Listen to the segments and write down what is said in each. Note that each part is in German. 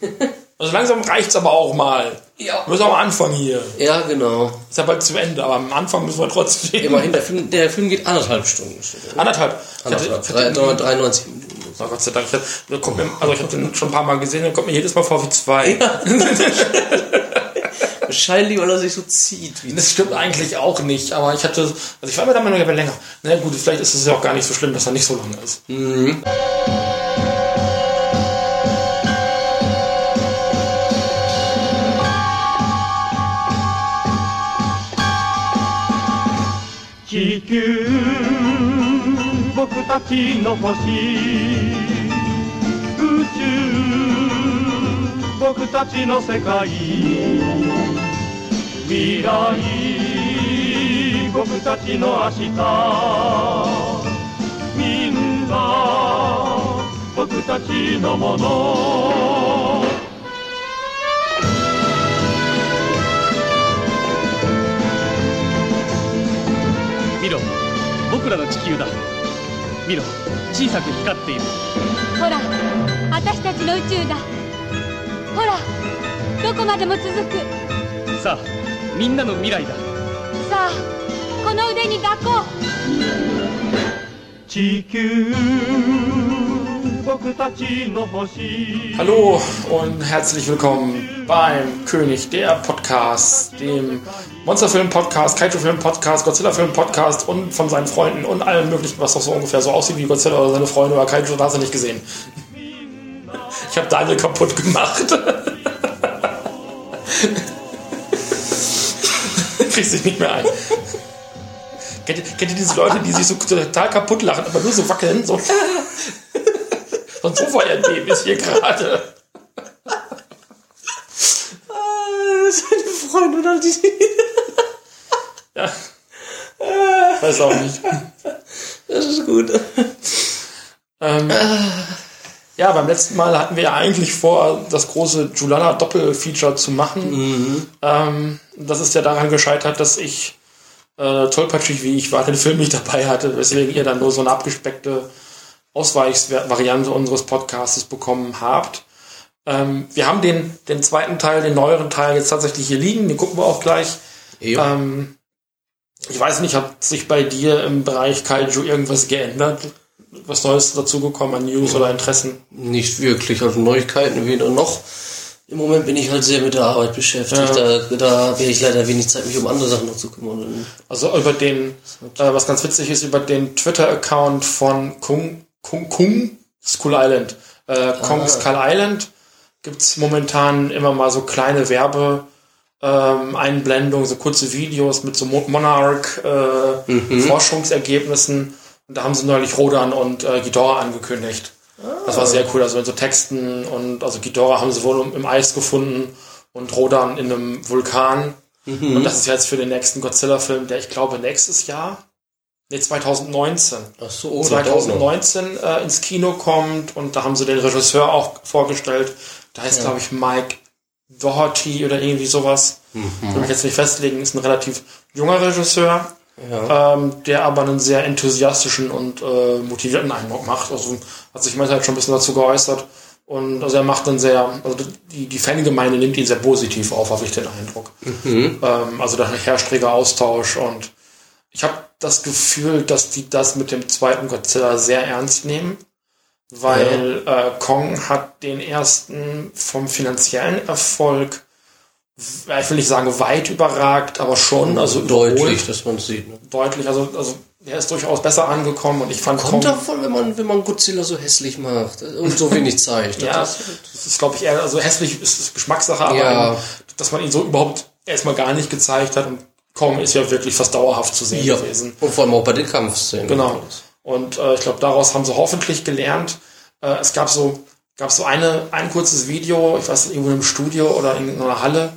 Also langsam reicht's aber auch mal. Ja. Wir müssen am Anfang hier. Ja, genau. Ist ja bald zu Ende, aber am Anfang müssen wir trotzdem. Immerhin, der Film, der Film geht anderthalb Stunden. Anderthalb. Anderthalb. Drei- 93 Minuten. Oh Gott sei Dank. Der kommt mir, also ich habe den schon ein paar Mal gesehen, der kommt mir jedes Mal vor wie zwei. Wahrscheinlich, weil er sich so zieht. Wie Das stimmt eigentlich auch nicht, aber ich hatte, also ich war mir da mal noch länger. Na gut, vielleicht ist es ja auch gar nicht so schlimm, dass er nicht so lang ist. 地球僕たちの星。宇宙僕たちの世界未来僕たちの明日。みんな僕たちのもの。見ろ。僕らの地球だ。見ろ。小さく光っている。ほら。私たちの宇宙だ。ほら。どこまでも続く。さあみんなの未来だ。さあこの腕に抱こう。地球 Hallo und herzlich willkommen beim König der Podcast, dem Monsterfilm-Podcast, Kaiju-Film-Podcast, Godzilla-Film-Podcast und von seinen Freunden und allem möglichen, was doch so ungefähr so aussieht wie Godzilla oder seine Freunde oder Kaiju, hast du nicht gesehen. Ich habe Daniel kaputt gemacht. Kriegst dich nicht mehr ein. Kennt ihr, kennt ihr diese Leute, die sich so total kaputt lachen, aber nur so wackeln? So, so ein Sofa-Erdbeben ist hier gerade. Seine Freunde oder die. Ja. Weiß auch nicht. Das ist gut. Ähm, ja, beim letzten Mal hatten wir ja eigentlich vor, das große Julala Doppelfeature zu machen. Ähm, das ist ja daran gescheitert, dass ich äh, tollpatschig wie ich war, den Film nicht dabei hatte, weswegen ihr dann nur so eine abgespeckte Ausweichsvariante unseres Podcasts bekommen habt. Ähm, wir haben den, den zweiten Teil, den neueren Teil jetzt tatsächlich hier liegen, den gucken wir auch gleich. Ja. Ähm, ich weiß nicht, hat sich bei dir im Bereich Kaiju irgendwas geändert? Was Neues dazugekommen an News oder Interessen? Nicht wirklich, also Neuigkeiten weder noch. Im Moment bin ich halt sehr mit der Arbeit beschäftigt. Da, da habe ich leider wenig Zeit, mich um andere Sachen noch zu kümmern. Also über den, äh, was ganz witzig ist, über den Twitter-Account von Kung, Kung, Kung Skull Island. Äh, Kong Skull Island gibt's momentan immer mal so kleine Werbe, ähm, Einblendungen, so kurze Videos mit so Mo- Monarch äh, Forschungsergebnissen. Und da haben sie neulich Rodan und äh, Ghidorah angekündigt. Das war sehr cool, also in so Texten und also Ghidorah haben sie wohl im- im Eis gefunden und Rodan in einem Vulkan. Und das ist jetzt für den nächsten Godzilla-Film, der ich glaube nächstes Jahr, nee 2019, Ach so, oh, das dauert noch. 2019 äh, ins Kino kommt und da haben sie den Regisseur auch vorgestellt. Da heißt glaube ich Mike Doherty oder irgendwie sowas. Will mich jetzt nicht festlegen, ist ein relativ junger Regisseur Ja. ähm, der aber einen sehr enthusiastischen und äh, motivierten Eindruck macht. Also hat sich manchmal schon ein bisschen dazu geäußert. Und also er macht einen sehr, also die, die Fangemeinde nimmt ihn sehr positiv auf, habe ich den Eindruck. Ähm, also da herrscht reger Austausch und ich habe das Gefühl, dass die das mit dem zweiten Godzilla sehr ernst nehmen, weil äh, Kong hat den ersten vom finanziellen Erfolg, ja, ich will nicht sagen weit überragt, aber schon, also Deutlich, überholt dass man es sieht. Ne? deutlich, also, also er ist durchaus besser angekommen und ich fand Kommt Kong, davon, wenn man, wenn man Godzilla so hässlich macht und so wenig zeigt. ja, Das- das ist glaube ich eher, also hässlich ist es Geschmackssache, aber Ja. dass man ihn so überhaupt erstmal gar nicht gezeigt hat und Kong ist ja wirklich fast dauerhaft zu sehen ja. gewesen. Und vor allem auch bei den Kampfszenen. Genau. Und äh, ich glaube, daraus haben sie hoffentlich gelernt. Äh, es gab so, gab so eine, ein kurzes Video, ich weiß nicht, irgendwo im Studio oder in einer Halle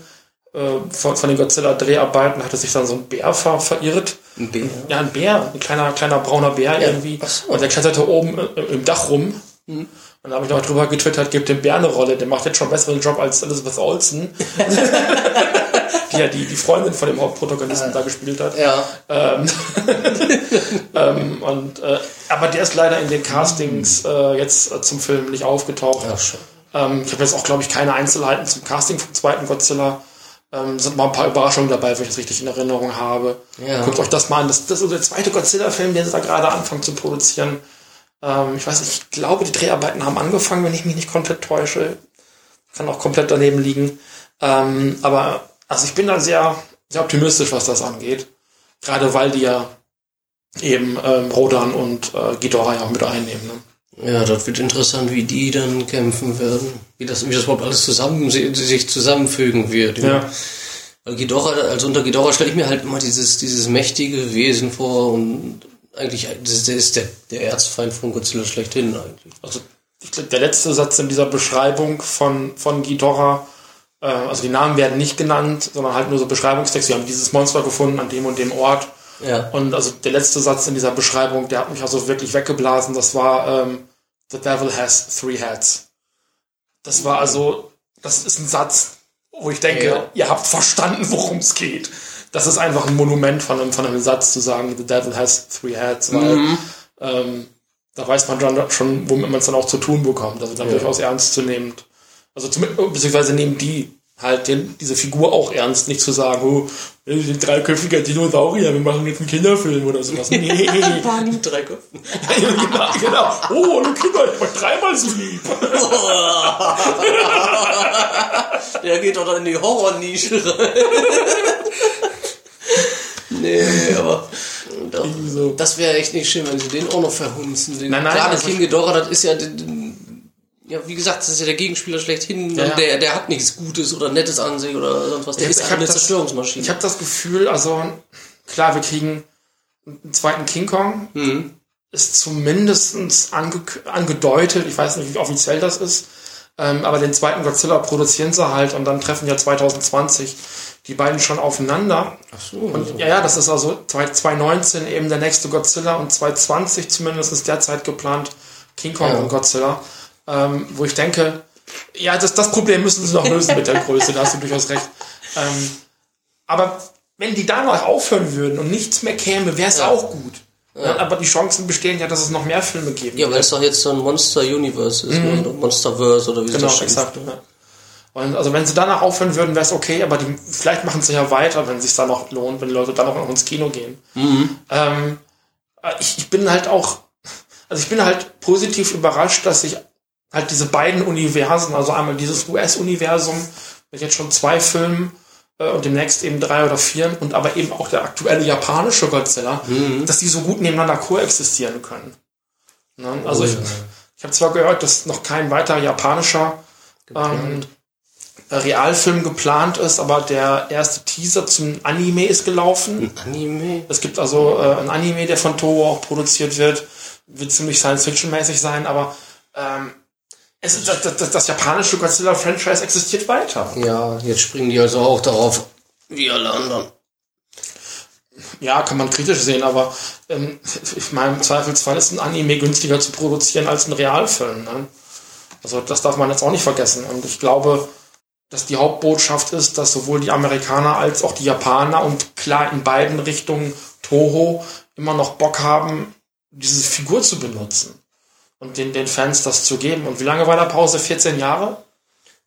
äh, von, von den Godzilla-Dreharbeiten hatte sich dann so ein Bär ver verirrt. Ein Bär. Ja, ein Bär, ein kleiner, kleiner brauner Bär irgendwie. ach so. Und der kletterte oben äh, im Dach rum. Und da habe ich noch drüber getwittert, gibt dem Bär eine Rolle, der macht jetzt schon einen besseren Job als Elizabeth Olsen. die ja die, die Freundin von dem Hauptprotagonisten da gespielt hat. Ja. Ähm, ähm, und, äh, aber der ist leider in den Castings äh, jetzt äh, zum Film nicht aufgetaucht. Schon. Ähm, ich habe jetzt auch, glaube ich, keine Einzelheiten zum Casting vom zweiten Godzilla. Ähm, sind mal ein paar Überraschungen dabei, wenn ich das richtig in Erinnerung habe. Ja. Guckt euch das mal an. Das, das ist der zweite Godzilla-Film, den sie da gerade anfangen zu produzieren. Ähm, ich weiß nicht, ich glaube, die Dreharbeiten haben angefangen, wenn ich mich nicht komplett täusche. Kann auch komplett daneben liegen. Ähm, aber also ich bin da sehr, sehr optimistisch, was das angeht. Gerade weil die ja eben ähm, Rodan und äh, Ghidorah ja auch mit einnehmen. Ne? Ja, das wird interessant, wie die dann kämpfen werden. Wie das, wie das überhaupt alles zusammen, si- sich zusammenfügen wird. Ja. Weil Ghidorah, also unter Ghidorah stelle ich mir halt immer dieses, dieses mächtige Wesen vor und eigentlich, das, ist der, der Erzfeind von Godzilla schlechthin eigentlich. Also ich glaube, der letzte Satz in dieser Beschreibung von, von Ghidorah, äh, also die Namen werden nicht genannt, sondern halt nur so Beschreibungstext. Wir haben dieses Monster gefunden an dem und dem Ort. Ja. Und also der letzte Satz in dieser Beschreibung, der hat mich also wirklich weggeblasen. Das war ähm, The Devil has three heads. Das war also, das ist ein Satz, wo ich denke, Ja. ihr habt verstanden, worum es geht. Das ist einfach ein Monument von einem, von einem Satz zu sagen, The Devil has three heads, weil ähm, da weiß man schon, womit man es dann auch zu tun bekommt. Also dann durchaus ernst zu nehmen. Also zum, beziehungsweise nehmen die halt den, diese Figur auch ernst, nicht zu sagen, oh, wir sind dreiköpfiger Dinosaurier, wir machen jetzt einen Kinderfilm oder sowas. Nee. Barney mit drei Köpfen. genau, genau. Oh, hallo Kinder, ich war dreimal so lieb. Der geht doch dann in die Horrornische rein. nee, aber doch, so. das wäre echt nicht schön, wenn sie den auch noch verhunzen. Den Nein, nein, Klar, also- King Ghidorah, das ist ja, ja, wie gesagt, das ist ja der Gegenspieler schlechthin. Ja, ja. Der, der hat nichts Gutes oder Nettes an sich oder sonst was. Der Ich- ist hab eine das- Zerstörungsmaschine. Ich habe das Gefühl, also klar, wir kriegen einen zweiten King Kong. Mhm. Ist zumindest ange angedeutet, ich weiß nicht, wie offiziell das ist, ähm, aber den zweiten Godzilla produzieren sie halt und dann treffen ja 2020 die beiden schon aufeinander. Ach so. Und ja, ja, das ist also 2019 eben der nächste Godzilla und 2020 zumindest ist derzeit geplant King Kong Ja. und Godzilla. Ähm, wo ich denke, ja, das, das Problem müssen sie noch lösen mit der Größe, da hast du durchaus recht. Ähm, aber wenn die danach aufhören würden und nichts mehr käme, wäre es Ja. auch gut. Ja, aber die Chancen bestehen ja, dass es noch mehr Filme geben ja, weil es doch jetzt so ein Monster Universe ist, ne? oder Monsterverse oder wie es Genau, das exakt. ne? Ja. Und also wenn sie danach aufhören würden, wäre es okay, aber die, vielleicht machen sie ja weiter, wenn es sich dann noch lohnt, wenn die Leute dann noch ins Kino gehen. Ähm, äh, ich, ich bin halt auch, also ich bin halt positiv überrascht, dass sich halt diese beiden Universen, also einmal dieses US-Universum mit jetzt schon zwei Filmen äh, und demnächst eben drei oder vier und aber eben auch der aktuelle japanische Godzilla, dass die so gut nebeneinander koexistieren können. Ne? Also ich, ich habe zwar gehört, dass noch kein weiterer japanischer ähm, Realfilm geplant ist, aber der erste Teaser zum Anime ist gelaufen. Anime? Es gibt also äh, ein Anime, der von Toho auch produziert wird. Wird ziemlich Science-Fiction-mäßig sein, aber ähm, es das, das, das japanische Godzilla-Franchise existiert weiter. Ja, jetzt springen die also auch darauf, wie alle anderen. Ja, kann man kritisch sehen, aber ähm, ich meine, im Zweifelsfall ist ein Anime günstiger zu produzieren als ein Realfilm. Ne? Also das darf man jetzt auch nicht vergessen. Und ich glaube, dass die Hauptbotschaft ist, dass sowohl die Amerikaner als auch die Japaner und klar in beiden Richtungen Toho immer noch Bock haben, diese Figur zu benutzen und den, den Fans das zu geben. Und wie lange war der Pause? 14 Jahre?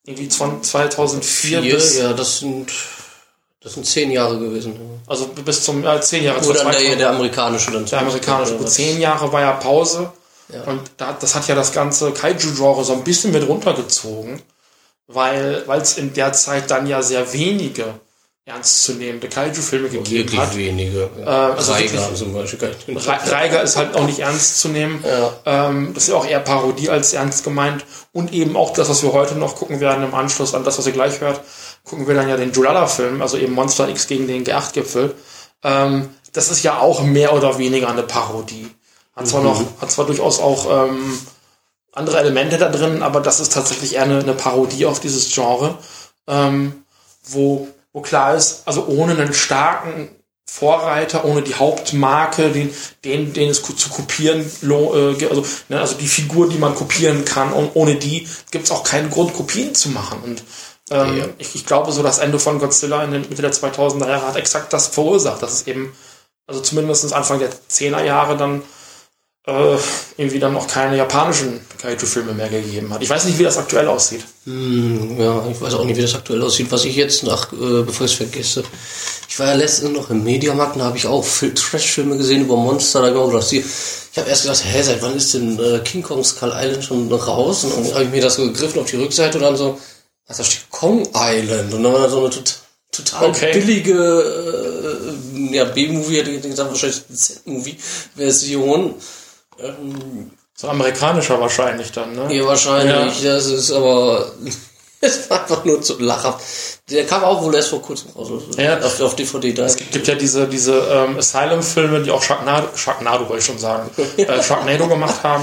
Irgendwie von 2004 Vier, bis, ja, das sind, das sind zehn Jahre gewesen. ja. also bis zum, äh, 10 Jahre. Oder 2000. der, der amerikanische dann. Der amerikanische. Gut, zehn Jahre war ja Pause. Und da, das hat ja das ganze Kaiju-Genre so ein bisschen mit runtergezogen, weil es in der Zeit dann ja sehr wenige ernstzunehmende Kaiju-Filme gegeben Wirklich hat. wenige. also Reiger wirklich- zum Beispiel. Re- Reiger ist halt auch nicht ernst zu nehmen. Ähm, das ist ja auch eher Parodie als ernst gemeint. Und eben auch das, was wir heute noch gucken werden im Anschluss an das, was ihr gleich hört, gucken wir dann ja den Jurala-Film, also eben Monster X gegen den G8-Gipfel. Ähm, das ist ja auch mehr oder weniger eine Parodie. Hat zwar noch, hat zwar durchaus auch ähm, andere Elemente da drin, aber das ist tatsächlich eher eine, eine Parodie auf dieses Genre, ähm, wo, wo klar ist, also ohne einen starken Vorreiter, ohne die Hauptmarke, den, den, den es zu kopieren, äh, also, ne, also die Figur, die man kopieren kann, und ohne die gibt es auch keinen Grund, Kopien zu machen. Und ähm, Ja. ich, ich glaube, so das Ende von Godzilla in den Mitte der 2000er Jahre hat exakt das verursacht, dass es eben, also zumindest Anfang der 10er Jahre dann äh, irgendwie dann auch keine japanischen Kaiju-Filme mehr gegeben hat. Ich weiß nicht, wie das aktuell aussieht. Hm, ja, ich weiß auch nicht, wie das aktuell aussieht. Was ich jetzt nach, äh, bevor ich es vergesse, ich war ja letztens noch im Mediamarkt, da habe ich auch Fil- Trash-Filme gesehen über Monster. Da ich gedacht, ich habe erst gedacht, hä, seit wann ist denn äh, King Kong Skull Island schon raus? Und dann habe ich mir das so gegriffen auf die Rückseite und dann so, was da steht Kong Island. Und dann war da so eine tot, total Okay. billige äh, ja, B-Movie, hätte ich gesagt, wahrscheinlich Z-Movie-Version. Ähm, So amerikanischer wahrscheinlich dann, ne? ja, wahrscheinlich. Das ist aber. Es war einfach nur zu lachhaft. Der kam auch wohl erst vor kurzem raus. Also Ja. Auf, auf DVD da. Es gibt ja diese, diese ähm, Asylum-Filme, die auch Sharknado, Sharknado wollte ich schon sagen, äh, Sharknado gemacht haben.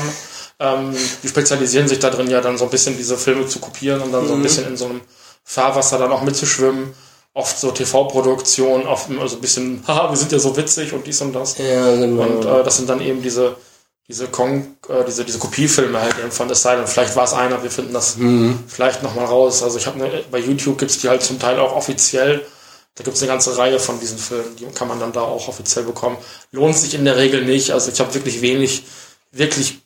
Ähm, die spezialisieren sich da drin ja dann so ein bisschen diese Filme zu kopieren und dann so ein bisschen in so einem Fahrwasser dann auch mitzuschwimmen. Oft so TV-Produktion, oft immer so ein bisschen, haha, wir sind ja so witzig und dies und das. Ja, genau. Und äh, das sind dann eben diese, diese Kong, äh, diese, diese Kopiefilme halt eben von Asylum. Vielleicht war es einer, wir finden das vielleicht nochmal raus. Also ich habe ne, bei YouTube gibt's die halt zum Teil auch offiziell. Da gibt's eine ganze Reihe von diesen Filmen, die kann man dann da auch offiziell bekommen. Lohnt sich in der Regel nicht. Also ich habe wirklich wenig, wirklich,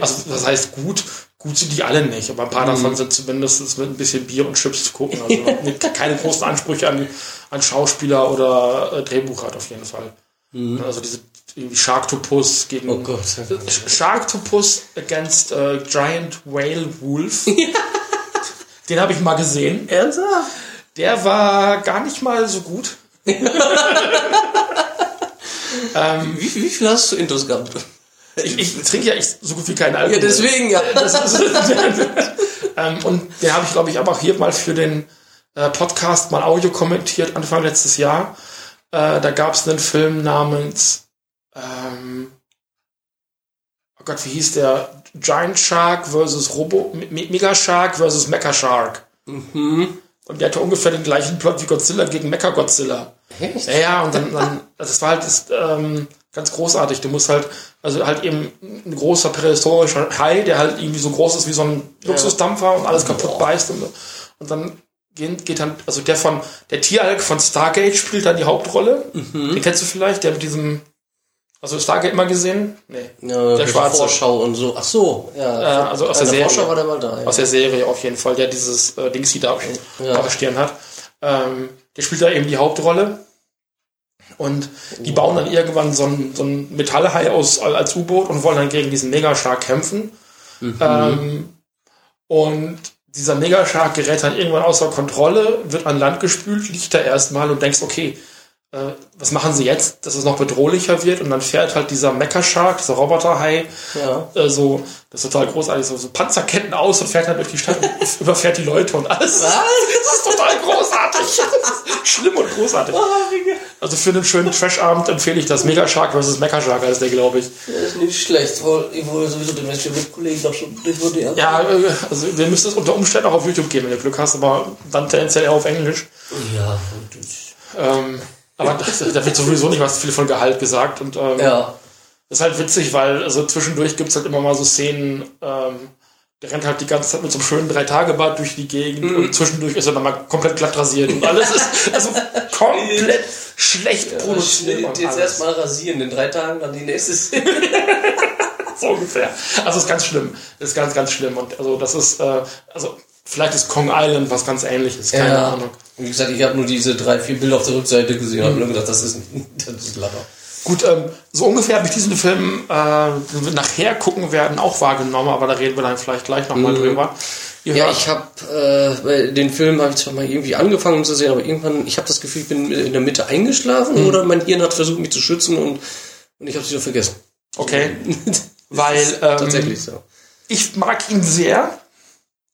also das heißt gut, gut sind die alle nicht, aber ein paar davon sind zumindest mit ein bisschen Bier und Chips zu gucken. Also keine großen Ansprüche an, an Schauspieler oder äh, Drehbuch hat auf jeden Fall. Also diese Sharktopus gegen Oh Gott. Sharktopus against äh, Giant Whale Wolf. Den habe ich mal gesehen. Ernsthaft? Der war gar nicht mal so gut. Wie, wie viel hast du Intos gehabt? Ich, ich trinke ja echt so gut wie keinen Alkohol. Ja, deswegen, ja. Ähm, und den habe ich, glaube ich, aber auch hier mal für den äh, Podcast mal Audio kommentiert, Anfang letztes Jahr. Äh, da gab es einen Film namens ähm, oh Gott, wie hieß der? Giant Shark versus Robo Me Mega Shark versus Mecha Shark. Mhm. Und der hatte ungefähr den gleichen Plot wie Godzilla gegen Mecha Godzilla. Echt? Ja, ja, und dann, dann das war halt das, ähm, ganz großartig. Du musst halt, also halt eben ein großer prähistorischer Hai, der halt irgendwie so groß ist wie so ein Luxusdampfer und alles kaputt beißt. Und, und dann geht, geht dann, also der von, der Tieralk von Stargate spielt dann die Hauptrolle. Den kennst du vielleicht, der mit diesem, also Stargate immer gesehen? Nee. Ja, der schwarze. Vorschau und so. Ach so, ja. Äh, also aus der Bei Serie. War der mal da. Ja. Aus der Serie auf jeden Fall, der dieses äh, Dings da Ja. auf der Stirn hat. Ähm, der spielt da eben die Hauptrolle. Und die bauen dann irgendwann so ein, so ein Metallhai aus als U-Boot und wollen dann gegen diesen Megashark kämpfen. Ähm, und dieser Megashark gerät dann irgendwann außer Kontrolle, wird an Land gespült, liegt da erstmal und denkst, okay, äh, was machen sie jetzt, dass es noch bedrohlicher wird? Und dann fährt halt dieser Mecha-Shark, dieser Roboterhai, Ja. äh, so, das ist total großartig, so, so Panzerketten aus und fährt dann durch die Stadt und überfährt die Leute und alles. Was? Das ist total großartig. Schlimm und großartig. Also für einen schönen Trash-Abend empfehle ich das Mega Shark vs. Mecha Shark, heißt der, glaube ich. Das ist nicht schlecht. Wohl- Ich wollte sowieso demnächst für Mitkollegen doch schon DVD haben. Ja, äh, also wir müssen es unter Umständen auch auf YouTube geben, wenn du Glück hast, aber dann tendenziell eher auf Englisch. Ja, Ähm, aber das, da wird sowieso nicht was viel von Gehalt gesagt und ähm, ja. Das ist halt witzig, weil also zwischendurch gibt's halt immer mal so Szenen, ähm, der rennt halt die ganze Zeit mit so einem schönen Drei-Tage-Bad durch die Gegend und zwischendurch ist er dann mal komplett glatt rasiert und alles ist also komplett schlecht produziert. und Jetzt erstmal rasieren, in drei Tagen dann die nächste Szene. so ungefähr. Also ist ganz schlimm. Ist ganz, ganz schlimm. Und also das ist, äh, also vielleicht ist Kong Island was ganz ähnliches, keine Ahnung. Wie gesagt, ich habe nur diese drei, vier Bilder auf der Rückseite gesehen und habe nur gedacht, das ist, das ist Lacher. Gut, ähm, so ungefähr habe ich diesen Film, äh, den wir nachher gucken werden, auch wahrgenommen, aber da reden wir dann vielleicht gleich nochmal drüber. Ihr Ja, ich habe äh, den Film habe ich zwar mal irgendwie angefangen zu sehen, aber irgendwann, ich habe das Gefühl, ich bin in der Mitte eingeschlafen oder mein Hirn hat versucht, mich zu schützen und, und ich habe es wieder vergessen. Okay. Weil ähm, Tatsächlich so. ich mag ihn sehr.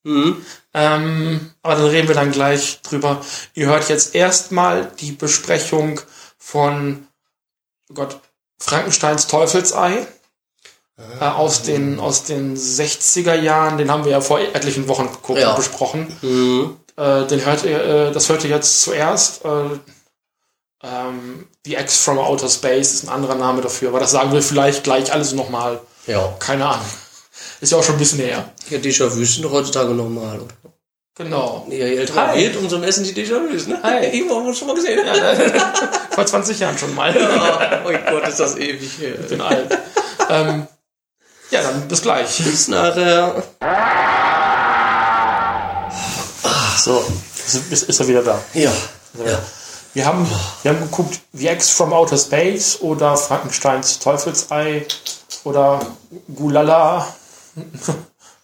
Ähm, aber dann reden wir dann gleich drüber. Ihr hört jetzt erstmal die Besprechung von oh Gott, Frankensteins Teufelsei. Äh, aus, den, aus den 60er Jahren, den haben wir ja vor etlichen Wochen geguckt Ja. und besprochen. Äh, den hört ihr, äh, das hört ihr jetzt zuerst. Äh, ähm, The X from Outer Space ist ein anderer Name dafür, aber das sagen wir vielleicht gleich alles nochmal. Ja. Keine Ahnung. Ist ja auch schon ein bisschen her. Ja, Déjà-vus sind heutzutage normal, oder? Genau. Ja, je älter man wird, umso mehr sind die Déjà-vus, ne? Hi. Ich habe schon mal gesehen. Vor 20 Jahren schon mal. Oh mein Gott, ist das ewig her. Ich bin alt. ähm, Ja, dann bis gleich. Bis nachher. So, ist, ist er wieder da. Ja. ja. Wir haben, wir haben geguckt, The X from Outer Space oder Frankensteins Teufelsei oder Gulala.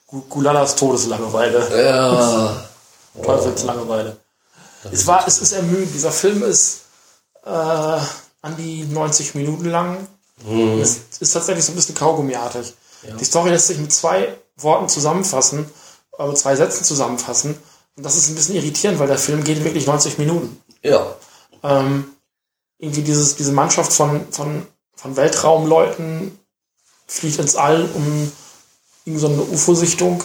Gu- Gulalas Todeslangeweile. Ja. Teufelslangeweile. Es war, es ist ermüdend. Dieser Film ist äh, an die 90 Minuten lang. Es ist tatsächlich so ein bisschen kaugummiartig. Die Story lässt sich mit zwei Worten zusammenfassen, äh, mit zwei Sätzen zusammenfassen. Und das ist ein bisschen irritierend, weil der Film geht wirklich 90 Minuten. Ja. Ähm, irgendwie dieses, diese Mannschaft von, von, von Weltraumleuten fliegt ins All, um irgend so eine UFO-Sichtung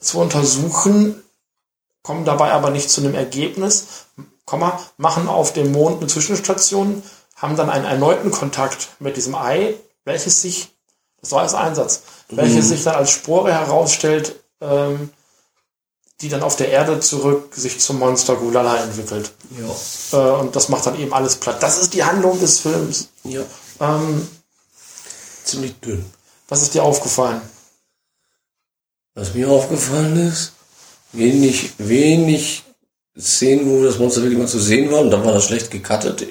zu untersuchen, kommen dabei aber nicht zu einem Ergebnis, Komma, machen auf dem Mond eine Zwischenstation, haben dann einen erneuten Kontakt mit diesem Ei, welches sich, das war als Einsatz, welches sich dann als Spore herausstellt, ähm, die dann auf der Erde zurück sich zum Monster Gulala entwickelt. Ja. Äh, und das macht dann eben alles platt. Das ist die Handlung des Films. Ja. Ähm, Ziemlich dünn. was ist dir aufgefallen? Was mir aufgefallen ist, wenig, wenig Szenen, wo das Monster wirklich mal zu sehen war, und dann war das schlecht gecuttet.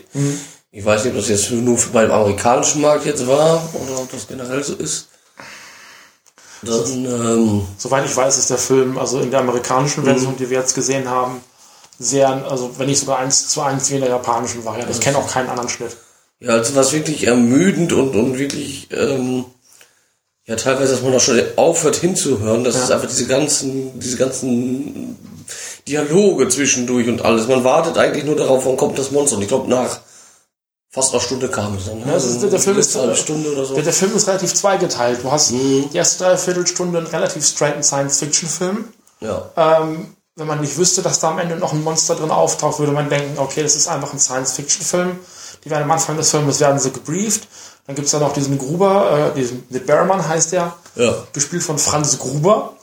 Ich weiß nicht, ob das jetzt nur für beim amerikanischen Markt jetzt war, oder ob das generell so ist. Dann, ähm, Soweit ich weiß, ist der Film, also in der amerikanischen Version, die wir jetzt gesehen haben, sehr, also wenn nicht sogar eins zu eins wie in der japanischen Variante. Ich kenne auch keinen anderen Schnitt. ja, also was wirklich ermüdend und, und wirklich, ähm, ja, teilweise, dass man da schon aufhört hinzuhören, das Ja. ist einfach diese ganzen, diese ganzen Dialoge zwischendurch und alles. Man wartet eigentlich nur darauf, wann kommt das Monster. Und ich glaube, nach fast einer Stunde kam es dann. ne? Ja, das ist, der, Film ist, oder so. der, der Film ist relativ zweigeteilt. Du hast die erste Dreiviertelstunde einen relativ straighten Science-Fiction-Film. Ja. Ähm, wenn man nicht wüsste, dass da am Ende noch ein Monster drin auftaucht, würde man denken, okay, das ist einfach ein Science-Fiction-Film. Die werden am Anfang des Filmes werden sie gebrieft. Dann gibt's da noch diesen Gruber, äh, diesen The Bearman heißt der, Ja. gespielt von Franz Gruber.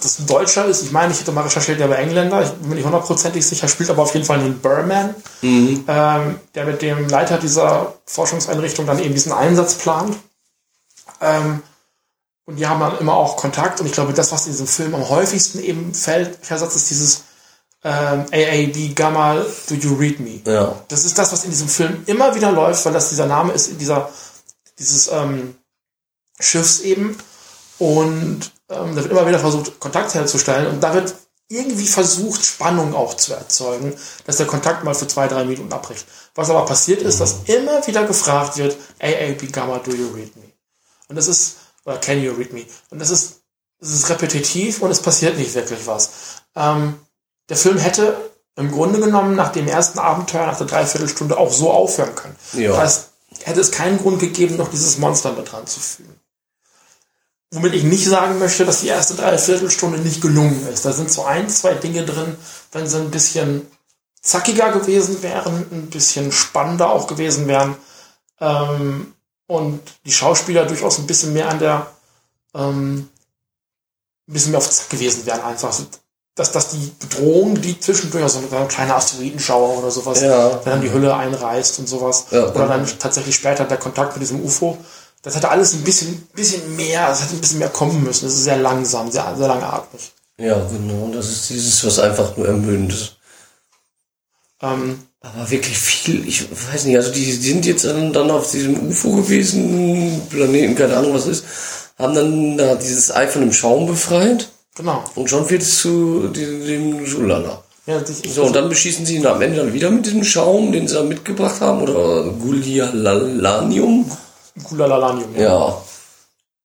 Das ein Deutscher ist, ich meine, ich hätte mal recherchiert, der war Engländer, ich bin mir nicht hundertprozentig sicher, spielt aber auf jeden Fall den Bearman, ähm, der mit dem Leiter dieser Forschungseinrichtung dann eben diesen Einsatz plant. Ähm, und die haben dann immer auch Kontakt. Und ich glaube, das, was in diesem Film am häufigsten eben fällt, Versatz ist dieses ähm, AAB Gamma, do you read me? Ja. Das ist das, was in diesem Film immer wieder läuft, weil das dieser Name ist in dieser, dieses ähm, Schiffs eben. Und ähm, da wird immer wieder versucht, Kontakt herzustellen. Und da wird irgendwie versucht, Spannung auch zu erzeugen, dass der Kontakt mal für zwei, drei Minuten abbricht. Was aber passiert ist, dass immer wieder gefragt wird, AAB Gamma, do you read me? Und das ist, oder can you read me? Und das ist, das ist repetitiv und es passiert nicht wirklich was. Ähm, der Film hätte im Grunde genommen nach dem ersten Abenteuer, nach der Dreiviertelstunde auch so aufhören können. Ja. Das heißt, hätte es keinen Grund gegeben, noch dieses Monster mit dran zu fügen. Womit ich nicht sagen möchte, dass die erste Dreiviertelstunde nicht gelungen ist. Da sind so ein, zwei Dinge drin, wenn sie ein bisschen zackiger gewesen wären, ein bisschen spannender auch gewesen wären ähm, und die Schauspieler durchaus ein bisschen mehr an der ähm, ein bisschen mehr auf Zack gewesen wären einfach. Dass, dass die Bedrohung, die zwischendurch, also so eine kleine Asteroidenschauer oder sowas, Ja. dann die Hülle einreißt und sowas. Ja. oder dann tatsächlich später der Kontakt mit diesem UFO. Das hätte alles ein bisschen, bisschen mehr, das hätte ein bisschen mehr kommen müssen. Das ist sehr langsam, sehr, sehr langatmig. Ja, genau. Das ist dieses, was einfach nur ermüdend ist. Ähm, Aber wirklich viel, ich weiß nicht, also die sind jetzt dann, dann auf diesem UFO gewesen, Planeten, keine Ahnung was ist, haben dann da dieses Ei von dem Schaum befreit genau. und schon wird es zu dem, Schulala. Ja, So, und dann beschießen sie ihn am Ende dann wieder mit diesem Schaum, den sie da mitgebracht haben, oder Gulialanium. Gulalalanium. Ja.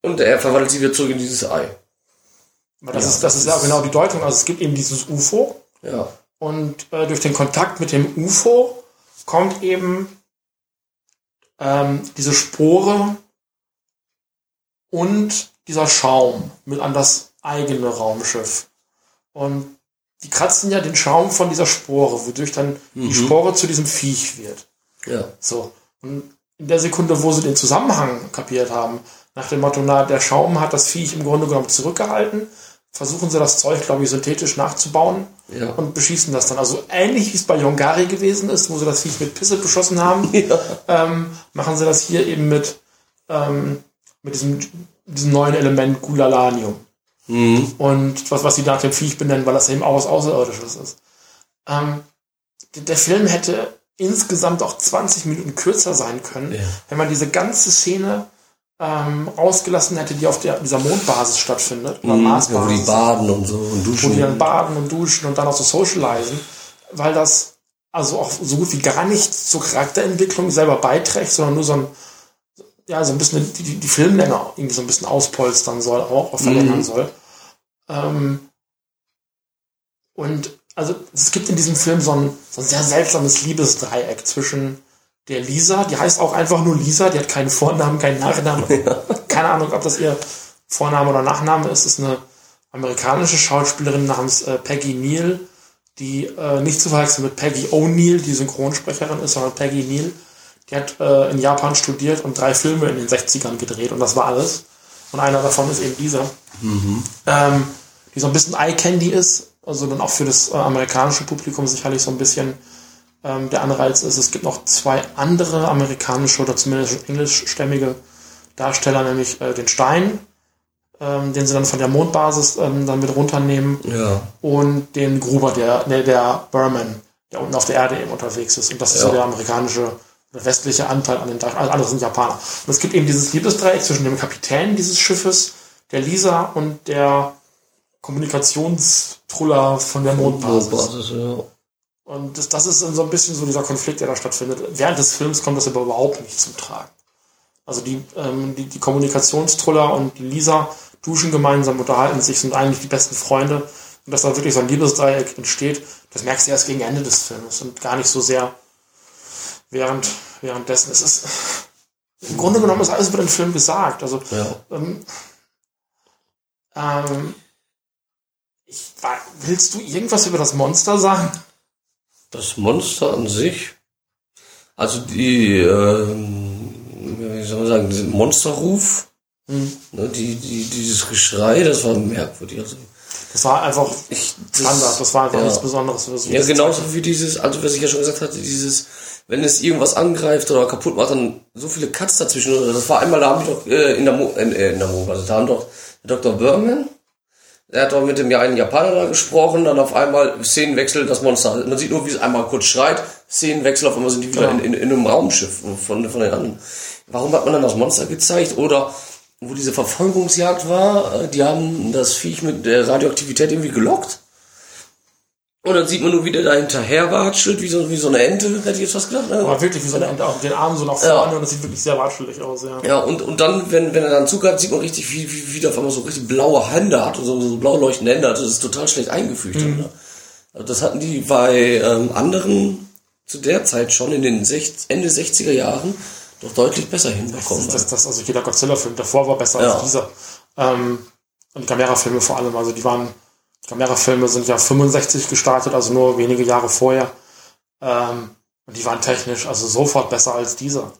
Und er verwandelt sie wieder zurück in dieses Ei. Aber das, Ja, ist, das ist ja genau die Deutung. Also es gibt eben dieses UFO Ja. und äh, durch den Kontakt mit dem UFO kommt eben ähm, diese Spore und dieser Schaum mit an das eigene Raumschiff. Und die kratzen ja den Schaum von dieser Spore, wodurch dann die Spore zu diesem Viech wird. Ja. So. Und in der Sekunde, wo sie den Zusammenhang kapiert haben, nach dem Motto, na, der Schaum hat das Viech im Grunde genommen zurückgehalten, versuchen sie das Zeug, glaube ich, synthetisch nachzubauen Ja. und beschießen das dann. Also ähnlich wie es bei Yongari gewesen ist, wo sie das Viech mit Pisse beschossen haben, Ja. ähm, machen sie das hier eben mit, ähm, mit diesem diesem neuen Element Gulalanium. Und was, was sie nach dem Viech benennen, weil das eben auch was Außerirdisches ist. Ähm, der, Film hätte insgesamt auch 20 Minuten kürzer sein können, wenn man diese ganze Szene ähm, ausgelassen hätte, die auf der, dieser Mondbasis stattfindet, oder Ja, wo die Marsbasis baden und so und wo die duschen. dann baden und duschen und dann auch so socialisen, weil das also auch so gut wie gar nicht zur Charakterentwicklung selber beiträgt, sondern nur so ein, ja, so ein bisschen die, die, Filmlänge irgendwie so ein bisschen auspolstern soll, auch, auch verlängern soll. Ähm, und also es gibt in diesem Film so ein, so ein sehr seltsames Liebesdreieck zwischen der Lisa, die heißt auch einfach nur Lisa, die hat keinen Vornamen, keinen Nachnamen. Keine Ahnung, ob das ihr Vorname oder Nachname ist. ist eine amerikanische Schauspielerin namens äh, Peggy Neal, die äh, nicht zu verwechseln mit Peggy O'Neill, die Synchronsprecherin ist, sondern Peggy Neal. Die hat äh, in Japan studiert und drei Filme in den 60ern gedreht und das war alles. Und einer davon ist eben dieser. Ähm, die so ein bisschen Eye Candy ist, also dann auch für das äh, amerikanische Publikum sicherlich so ein bisschen ähm, der Anreiz ist. Es gibt noch zwei andere amerikanische oder zumindest englischstämmige Darsteller, nämlich äh, den Stein, ähm, den sie dann von der Mondbasis ähm, dann mit runternehmen Ja. und den Gruber, der, der, der Berman, der unten auf der Erde eben unterwegs ist. Und das ist Ja. so der amerikanische, der westliche Anteil an den Darstellern. Alle anderen sind Japaner. Und es gibt eben dieses Liebesdreieck zwischen dem Kapitän dieses Schiffes, der Lisa und der Kommunikationstruller von der Mondbasis. Basis, ja. Und das, das ist so ein bisschen so dieser Konflikt, der da stattfindet. Während des Films kommt das aber überhaupt nicht zum Tragen. Also die, ähm, die, die Kommunikationstruller und die Lisa duschen gemeinsam, unterhalten sich, sind eigentlich die besten Freunde. Und dass da wirklich so ein Liebesdreieck entsteht, das merkst du erst gegen Ende des Films und gar nicht so sehr während, währenddessen. Es ist, im Grunde genommen ist alles über den Film gesagt. Also, Ja. ähm, ähm, ich, willst du irgendwas über das Monster sagen? Das Monster an sich, also die, ähm, wie soll man sagen, diesen Monsterruf, Hm. ne, die, die, dieses Geschrei, das war merkwürdig. Also Das war einfach ich, Standard, das war einfach ja. nichts Besonderes. Für so Ja, genauso wie dieses, also was ich ja schon gesagt hatte, dieses, wenn es irgendwas angreift oder kaputt macht, dann so viele Cuts dazwischen. Das war einmal, da haben wir doch äh, in der Mo in, äh, in der Mo also da haben doch Dr. Berman, der hat doch mit dem ja einen Japaner da gesprochen, dann auf einmal Szenenwechsel, das Monster. Man sieht nur, wie es einmal kurz schreit, Szenenwechsel, auf einmal sind die wieder Ja. in, in, in einem Raumschiff von, von den anderen. Warum hat man dann das Monster gezeigt? Oder wo diese Verfolgungsjagd war, äh, die haben das Viech mit der Radioaktivität irgendwie gelockt. Und dann sieht man nur, wie der da hinterher watschelt, wie so, wie so eine Ente, hätte ich jetzt fast gedacht. Ne? Aber wirklich wie so eine Ente, auch den Armen so nach Ja. vorne und das sieht wirklich sehr watschelig aus, ja. Ja, und, und dann, wenn, wenn er dann zugreift, sieht man richtig, wie, wie, wie der auf einmal so richtig blaue Hände hat und so, so blau leuchtende Hände hat. Das ist total schlecht eingefügt. Ne? Also das hatten die bei ähm, anderen zu der Zeit schon in den sech, Ende 60er Jahren doch deutlich besser hinbekommen. Das, das, also jeder Godzilla-Film davor war besser Ja. als dieser. Ähm, und die Camera-Filme vor allem, also die waren, die Camera-Filme sind ja 65 gestartet, also nur wenige Jahre vorher. Ähm, und die waren technisch also sofort besser als dieser.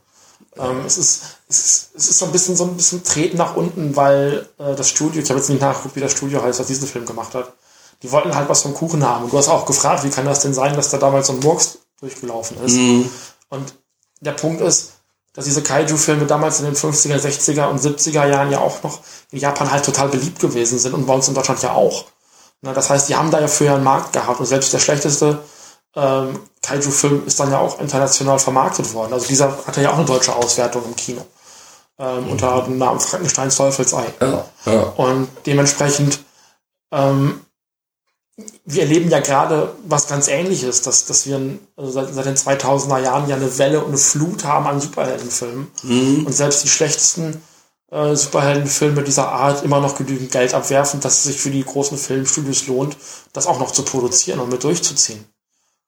Ähm, es, ist, es, ist, es ist so ein bisschen so ein bisschen Treten nach unten, weil äh, das Studio, ich habe jetzt nicht nachgeguckt, wie das Studio heißt, was diesen Film gemacht hat. Die wollten halt was vom Kuchen haben. Und du hast auch gefragt, wie kann das denn sein, dass da damals so ein Murks durchgelaufen ist. Und der Punkt ist, dass diese Kaiju-Filme damals in den 50er, 60er und 70er Jahren ja auch noch in Japan halt total beliebt gewesen sind und bei uns in Deutschland ja auch. Na, das heißt, die haben da ja früher einen Markt gehabt und selbst der schlechteste ähm, Kaiju-Film ist dann ja auch international vermarktet worden. Also dieser hatte ja auch eine deutsche Auswertung im Kino. Ähm, Unter dem Namen Frankensteins Teufelsei. Ja, ja. Und dementsprechend, ähm, wir erleben ja gerade was ganz ähnliches, dass, dass wir also seit, seit den 2000er Jahren ja eine Welle und eine Flut haben an Superheldenfilmen. Und selbst die schlechtesten äh, Superheldenfilme dieser Art immer noch genügend Geld abwerfen, dass es sich für die großen Filmstudios lohnt, das auch noch zu produzieren und mit durchzuziehen.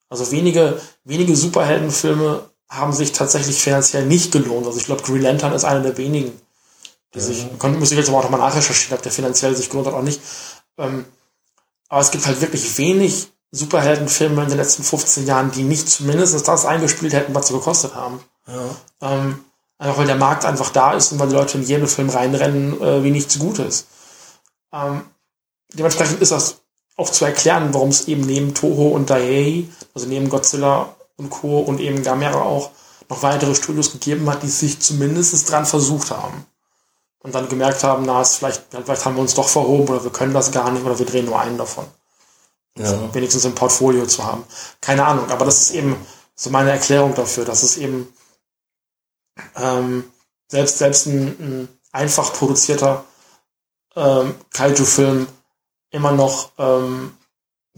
Also wenige, wenige Superheldenfilme haben sich tatsächlich finanziell nicht gelohnt. Also ich glaube, Green Lantern ist einer der wenigen, die sich, konnte, müsste ich jetzt aber auch nochmal nachrecherchieren, ob der finanziell sich gelohnt hat oder nicht. Ähm, aber es gibt halt wirklich wenig Superheldenfilme in den letzten 15 Jahren, die nicht zumindest das eingespielt hätten, was sie gekostet haben. Ähm, einfach weil der Markt einfach da ist und weil die Leute in jeden Film reinrennen, äh, wie nichts Gutes. Ähm, dementsprechend ist das auch zu erklären, warum es eben neben Toho und Daiei, also neben Godzilla und Co. und eben Gamera auch noch weitere Studios gegeben hat, die sich zumindest dran versucht haben. Und dann gemerkt haben, na, es vielleicht, vielleicht haben wir uns doch verhoben oder wir können das gar nicht oder wir drehen nur einen davon. Ja. Wenigstens im Portfolio zu haben. Keine Ahnung, aber das ist eben so meine Erklärung dafür, dass es eben ähm, selbst, selbst ein, ein einfach produzierter ähm, Kaiju-Film immer noch ähm,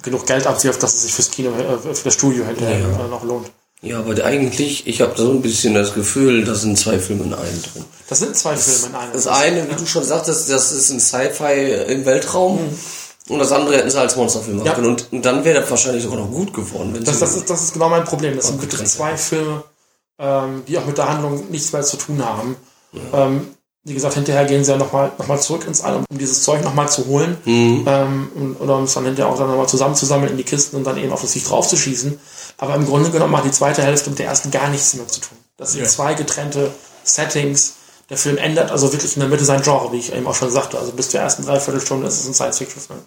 genug Geld abwirft, dass es sich fürs Kino, äh, für das Studio hinterher Ja. äh, noch lohnt. Ja, aber eigentlich, ich habe so ein bisschen das Gefühl, da sind zwei Filme in einem drin. Das sind zwei Filme in einem. Das eine, wie du schon sagtest, das ist ein Sci-Fi im Weltraum. Und das andere hätten sie als Monsterfilm machen Ja. können. Und, und dann wäre das wahrscheinlich sogar noch gut geworden. Wenn Das, das, ist, das ist genau mein Problem. Das sind getrennt. zwei Filme, ähm, die auch mit der Handlung nichts mehr zu tun haben. Ähm, wie gesagt, hinterher gehen sie ja nochmal noch mal zurück ins All, um dieses Zeug nochmal zu holen. Ähm, und, oder um es dann hinterher auch dann nochmal zusammenzusammeln in die Kisten und dann eben auf das Viech draufzuschießen. Aber im Grunde genommen hat die zweite Hälfte mit der ersten gar nichts mehr zu tun. Das sind zwei getrennte Settings. Der Film ändert also wirklich in der Mitte sein Genre, wie ich eben auch schon sagte. Also bis zur ersten Dreiviertelstunde ist es ein Science-Fiction-Film.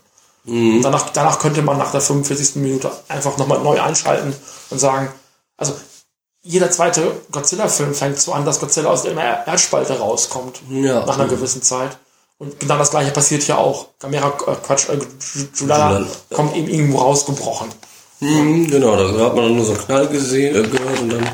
Und Danach, danach könnte man nach der 45. Minute einfach nochmal neu einschalten und sagen, also jeder zweite Godzilla-Film fängt so an, dass Godzilla aus der Er- Erdspalte rauskommt. Ja. Nach einer gewissen Zeit. Und genau das gleiche passiert hier auch. Gamera, äh, Quatsch, äh, Julala, kommt eben irgendwo rausgebrochen. Mhm, genau, da hat man dann nur so einen Knall gesehen, äh, gehört und dann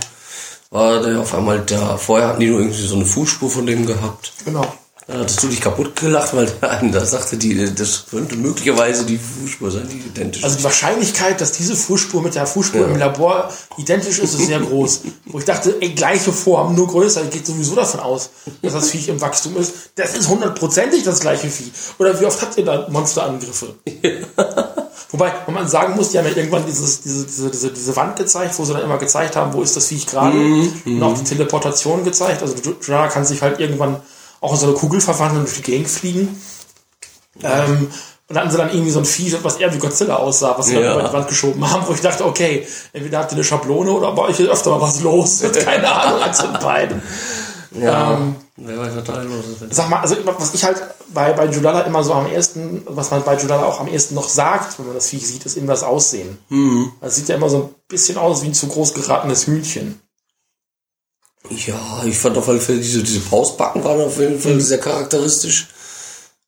war der auf einmal da. Vorher hatten die nur irgendwie so eine Fußspur von dem gehabt. Genau. Da hattest du dich kaputt gelacht, weil der da sagte, die, das könnte möglicherweise die Fußspur sein, die identisch Also die Wahrscheinlichkeit, dass diese Fußspur mit der Fußspur Ja. im Labor identisch ist, ist sehr groß. Wo ich dachte, ey, gleiche Form, nur größer. Ich gehe sowieso davon aus, dass das Viech im Wachstum ist. Das ist hundertprozentig das gleiche Vieh. Oder wie oft habt ihr da Monsterangriffe? Wobei, wenn man sagen muss, die haben ja irgendwann dieses, diese, diese, diese, diese Wand gezeigt, wo sie dann immer gezeigt haben, wo ist das Viech gerade. Und auch die Teleportation gezeigt. Also Jonah kann sich halt irgendwann auch in so eine Kugel verwandeln und durch die Gegend fliegen. Ähm, und dann hatten sie dann irgendwie so ein Vieh, was eher wie Godzilla aussah, was sie dann Ja. über die Wand geschoben haben, wo ich dachte, okay, entweder habt ihr eine Schablone oder bei euch ist öfter mal was los. Keine Ahnung, eins von beiden. Ja, Ähm, wer weiß, was da los ist. Sag mal, also was ich halt bei, bei Judala immer so am ehesten, was man bei Judala auch am ehesten noch sagt, wenn man das Viech sieht, ist eben das Aussehen. Mhm. Das sieht ja immer so ein bisschen aus wie ein zu groß geratenes Hühnchen. Ja, ich fand auf jeden Fall diese, diese Pausbacken waren auf jeden Mhm. Fall sehr charakteristisch.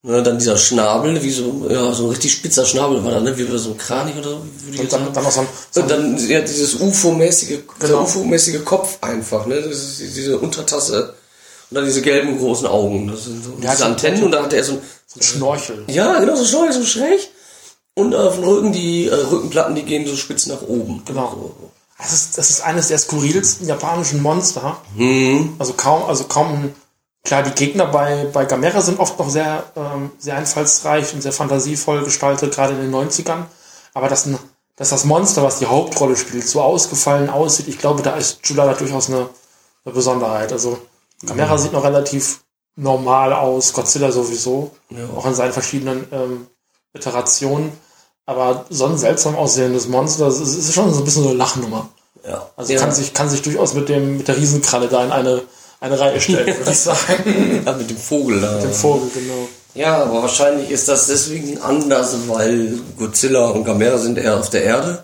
Ne, dann dieser Schnabel, wie so, ja, so ein richtig spitzer Schnabel war da, ne, wie bei so ein Kranich oder so, würde ich Und dann, sagen. dann noch so ein, so Und ein dann ja, dieses UFO-mäßige, Genau. UFO-mäßige Kopf einfach, ne? Das ist diese Untertasse. Und dann diese gelben großen Augen. Das sind so Ja, diese Antennen und da hat er so ein, so ein Schnorchel. ja, genau, so schräg, so schräg. Und auf dem Rücken, die äh, Rückenplatten, die gehen so spitz nach oben. Genau. So. Das ist, das ist eines der skurrilsten japanischen Monster. Mhm. Also kaum, also kaum, klar, die Gegner bei, bei Gamera sind oft noch sehr, ähm, sehr einfallsreich und sehr fantasievoll gestaltet, gerade in den 90ern. Aber dass, dass das Monster, was die Hauptrolle spielt, so ausgefallen aussieht, ich glaube, da ist Julala durchaus eine, eine Besonderheit. Also Gamera sieht noch relativ normal aus, Godzilla sowieso, auch in seinen verschiedenen ähm, Iterationen. Aber so ein seltsam aussehendes Monster, das ist, schon so ein bisschen so eine Lachnummer. Ja. Also ja. kann sich, kann sich durchaus mit dem, mit der Riesenkralle da in eine, eine Reihe stellen, würde ich sagen. ja, mit dem Vogel da. Dem Vogel, genau. Ja, aber wahrscheinlich ist das deswegen anders, weil Godzilla und Gamera sind eher auf der Erde.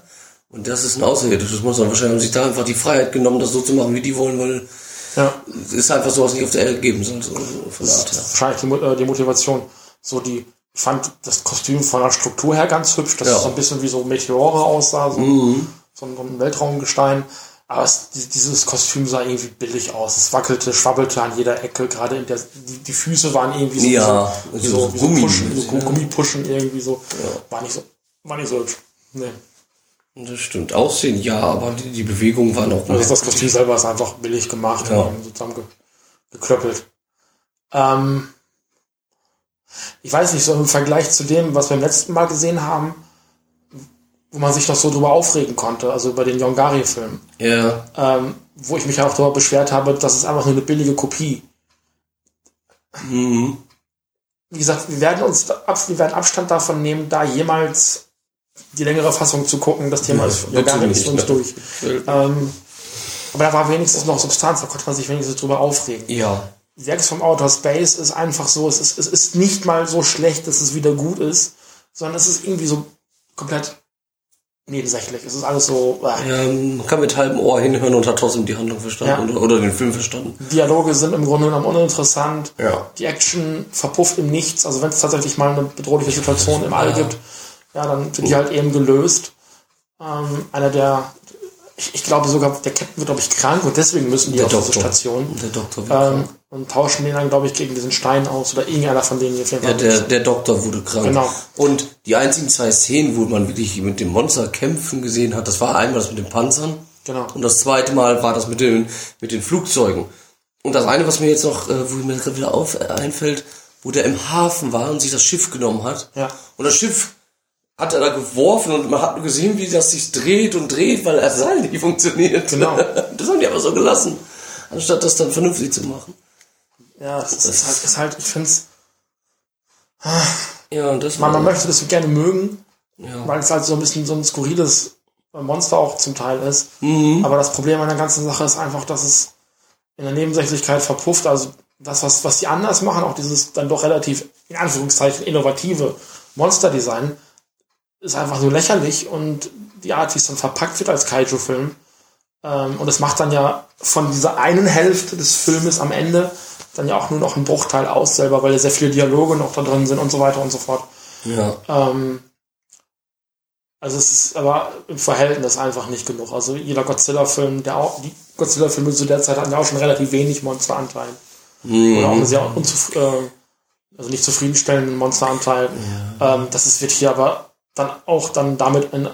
Und das ist ein außerirdisches Monster. Wahrscheinlich haben sich da einfach die Freiheit genommen, das so zu machen, wie die wollen, weil Ja, es ist einfach so, was nicht auf der Erde geben soll, so von der Art her. wahrscheinlich die, äh, die Motivation. So die, fand das Kostüm von der Struktur her ganz hübsch, dass Ja. es so ein bisschen wie so Meteore aussah, so, ein, so ein Weltraumgestein. Aber es, die- dieses Kostüm sah irgendwie billig aus. Es wackelte, schwabbelte an jeder Ecke, gerade in der, die, die Füße waren irgendwie so, Ja, wie so, wie so wie so Gummi- Pushen, so ja. Gummipuschen irgendwie so. War nicht so, war nicht so hübsch. Nee. Das stimmt. Aussehen, ja, aber die, die Bewegung war noch Also das Kostüm selber ist einfach billig gemacht Ja. und zusammengeklöppelt. Ähm, ich weiß nicht, so im Vergleich zu dem, was wir beim letzten Mal gesehen haben, wo man sich noch so drüber aufregen konnte, also über den Yongari-Film, Ja, ähm, wo ich mich auch darüber beschwert habe, das ist einfach nur eine billige Kopie. mhm. Wie gesagt, wir werden uns wir werden Abstand davon nehmen, da jemals die längere Fassung zu gucken. Das Thema ist bitte Yongari ist nicht, für uns durch. Ähm, aber da war wenigstens noch Substanz, da konnte man sich wenigstens drüber aufregen. ja. Werks vom Outer Space ist einfach so, es ist, es ist nicht mal so schlecht, dass es wieder gut ist, sondern es ist irgendwie so komplett nebensächlich. Es ist alles so, äh, Ja, man kann mit halbem Ohr hinhören und hat trotzdem die Handlung verstanden Ja. oder, oder den Film verstanden. Dialoge sind im Grunde genommen uninteressant. Ja. Die Action verpufft im Nichts. Also wenn es tatsächlich mal eine bedrohliche Situation im All gibt, ja, dann wird die halt eben gelöst. Ähm, einer der, ich, ich glaube sogar, der Captain wird, glaube ich, krank und deswegen müssen die Der auf diese Doktor. Station. Der Doktor. Ähm, und tauschen den dann, glaube ich, gegen diesen Stein aus oder irgendeiner von denen. auf jeden ja, Fall- der, der Doktor wurde krank. Genau. Und die einzigen zwei Szenen, wo man wirklich mit dem Monster kämpfen gesehen hat, das war einmal das mit den Panzern Genau. und das zweite Mal war das mit den, mit den Flugzeugen. Und das eine, was mir jetzt noch, äh, wo mir gerade wieder auf, äh, einfällt, wo der im Hafen war und sich das Schiff genommen hat. Ja. Und das Schiff hat er da geworfen und man hat nur gesehen, wie das sich dreht und dreht, weil das Seil nicht funktioniert. Genau. Das haben die aber so gelassen, anstatt das dann vernünftig zu machen. Ja, es ist, ist halt, ist halt, ich finde es, Ja, und das man, man möchte das gerne mögen, ja. weil es halt so ein bisschen so ein skurriles Monster auch zum Teil ist. Mhm. Aber das Problem an der ganzen Sache ist einfach, dass es in der Nebensächlichkeit verpufft. Also das, was, was die anders machen, auch dieses dann doch relativ, in Anführungszeichen, innovative Monsterdesign, ist einfach so lächerlich und die Art, wie es dann verpackt wird als Kaiju-Film. Ähm, und es macht dann ja von dieser einen Hälfte des Filmes am Ende dann ja auch nur noch einen Bruchteil aus selber, weil ja sehr viele Dialoge noch da drin sind und so weiter und so fort. ja. Ähm, also es ist aber im Verhältnis einfach nicht genug. Also jeder Godzilla-Film, der auch, die Godzilla-Filme zu der Zeit hatten ja auch schon relativ wenig Monsteranteil. Oder auch einen sehr unzuf äh, also nicht zufriedenstellenden Monsteranteil. Ähm, das ist, wird hier aber dann auch dann damit in, äh,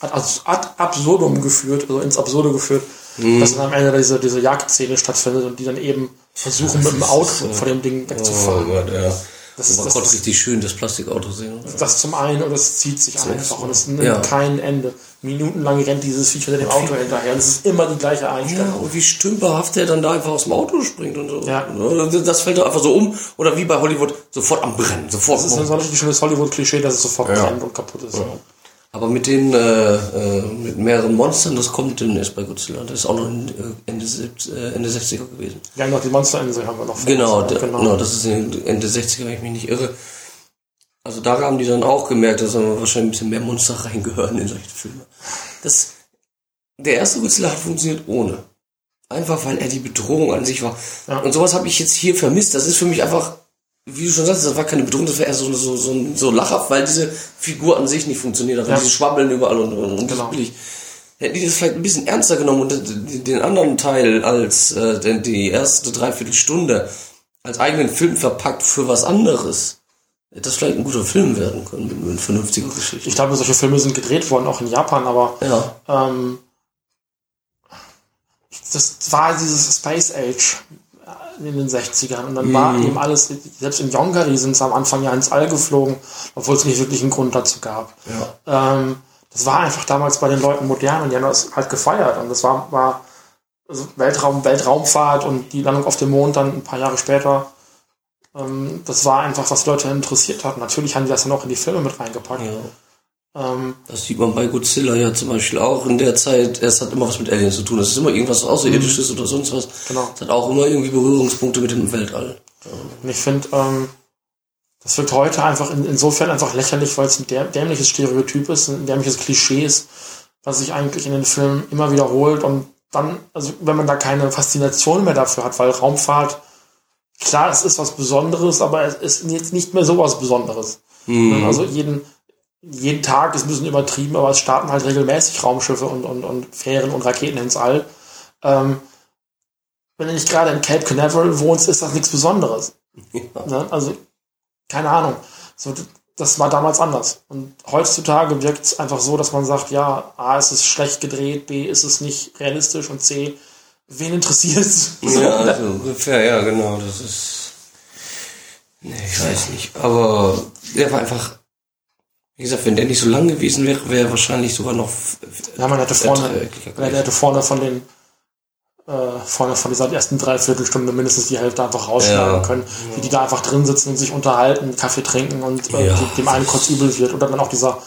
ad, ad absurdum geführt, also ins Absurde geführt, dass dann am Ende diese, diese Jagdszene stattfindet und die dann eben versuchen, mit dem Auto vor dem Ding Oh wegzufahren. Gott, ja. Das Das ist- man das konnte ist- richtig schön das Plastikauto sehen. Das zum einen und es zieht sich einfach und es nimmt Ja. kein Ende. Minutenlang rennt dieses Viech hinter dem Auto hinterher und es ist immer die gleiche Ja, Einstellung. und wie stümperhaft der dann da einfach aus dem Auto springt und so. Ja. Das fällt doch einfach so um. Oder wie bei Hollywood, sofort am Brennen. Sofort. Das ist ein so ein richtig schönes Hollywood-Klischee, dass es sofort Ja. brennt und kaputt ist. Aber mit den äh, äh, mit mehreren Monstern, das kommt demnächst bei Godzilla. Das ist auch noch in, äh, Ende, 70, äh, Ende 60er gewesen. Wir haben noch die Monsterinsel haben wir noch. Genau, uns. der, genau. das ist Ende 60er, wenn ich mich nicht irre. Also da haben die dann auch gemerkt, dass da wahrscheinlich ein bisschen mehr Monster reingehören in solche Filme. Das, der erste Godzilla hat funktioniert ohne. Einfach weil er die Bedrohung an sich war. Ja. Und sowas habe ich jetzt hier vermisst. Das ist für mich einfach, wie du schon sagst, das war keine Bedrohung, das war eher so, so, so, so lachhaft, weil diese Figur an sich nicht funktioniert hat. Ja. Diese Schwabbeln überall und, und, und Genau. billig. Hätten die das vielleicht ein bisschen ernster genommen und den anderen Teil als äh, den- die erste Dreiviertelstunde als eigenen Film verpackt für was anderes, hätte das vielleicht ein guter Film werden können mit, mit vernünftiger Geschichte. Ich glaube, solche Filme sind gedreht worden, auch in Japan, aber ja, ähm, das war dieses Space Age in den 60ern und dann war Mhm. eben alles, selbst in Yongari sind sie am Anfang ja ins All geflogen, obwohl es nicht wirklich einen Grund dazu gab. ja. Ähm, das war einfach damals bei den Leuten modern und die haben das halt gefeiert. Und das war, war also Weltraum, Weltraumfahrt und die Landung auf dem Mond dann ein paar Jahre später. Ähm, das war einfach, was Leute interessiert hat. Natürlich haben die das dann auch in die Filme mit reingepackt. ja. Ähm, Das sieht man bei Godzilla ja zum Beispiel auch in der Zeit. Es hat immer was mit Aliens zu tun. Es ist immer irgendwas Außerirdisches oder sonst was. Genau. Es hat auch immer irgendwie Berührungspunkte mit dem Weltall. und ich finde, ähm, das wirkt heute einfach in, insofern einfach lächerlich, weil es ein däm dämliches Stereotyp ist, ein dämliches Klischee ist, was sich eigentlich in den Filmen immer wiederholt und dann, also wenn man da keine Faszination mehr dafür hat, weil Raumfahrt, klar, es ist was Besonderes, aber es ist jetzt nicht mehr so was Besonderes. Also jeden, jeden Tag ist ein bisschen übertrieben, aber es starten halt regelmäßig Raumschiffe und, und, und Fähren und Raketen ins All. Ähm, wenn du nicht gerade in Cape Canaveral wohnst, ist das nichts Besonderes. Ne? Also, keine Ahnung. So, das war damals anders. Und heutzutage wirkt es einfach so, dass man sagt, ja, A, ist es schlecht gedreht, B, ist es nicht realistisch und C, wen interessiert es? Ja, also ungefähr, ja, genau. Das ist. Nee, ich weiß nicht. Aber der war einfach. Wie gesagt, wenn der nicht so lang gewesen wäre, wäre er wahrscheinlich sogar noch. Ja, man hätte vorne, erträglicher man hätte vorne von den, äh, vorne von dieser ersten Dreiviertelstunde mindestens die Hälfte einfach rausschneiden Ja. können, wie die da einfach drin sitzen und sich unterhalten, Kaffee trinken und äh, Ja. dem einen kurz übel wird. Oder dann auch dieser,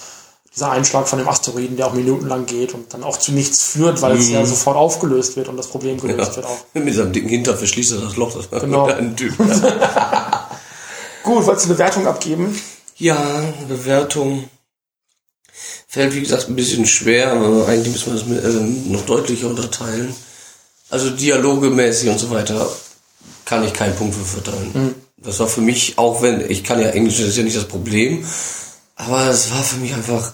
dieser Einschlag von dem Asteroiden, der auch minutenlang geht und dann auch zu nichts führt, weil es ja sofort aufgelöst wird und das Problem gelöst wird auch. Mit seinem dicken Hintern verschließt er das Loch. Das war Genau. ein Typ. Gut, wolltest du eine Bewertung abgeben? Ja, Bewertung. fällt, wie gesagt, ein bisschen schwer, aber eigentlich müssen wir das mit, äh, noch deutlicher unterteilen. Also dialogemäßig und so weiter kann ich keinen Punkt für verteilen. Das war für mich, auch wenn, ich kann ja Englisch, das ist ja nicht das Problem, aber es war für mich einfach,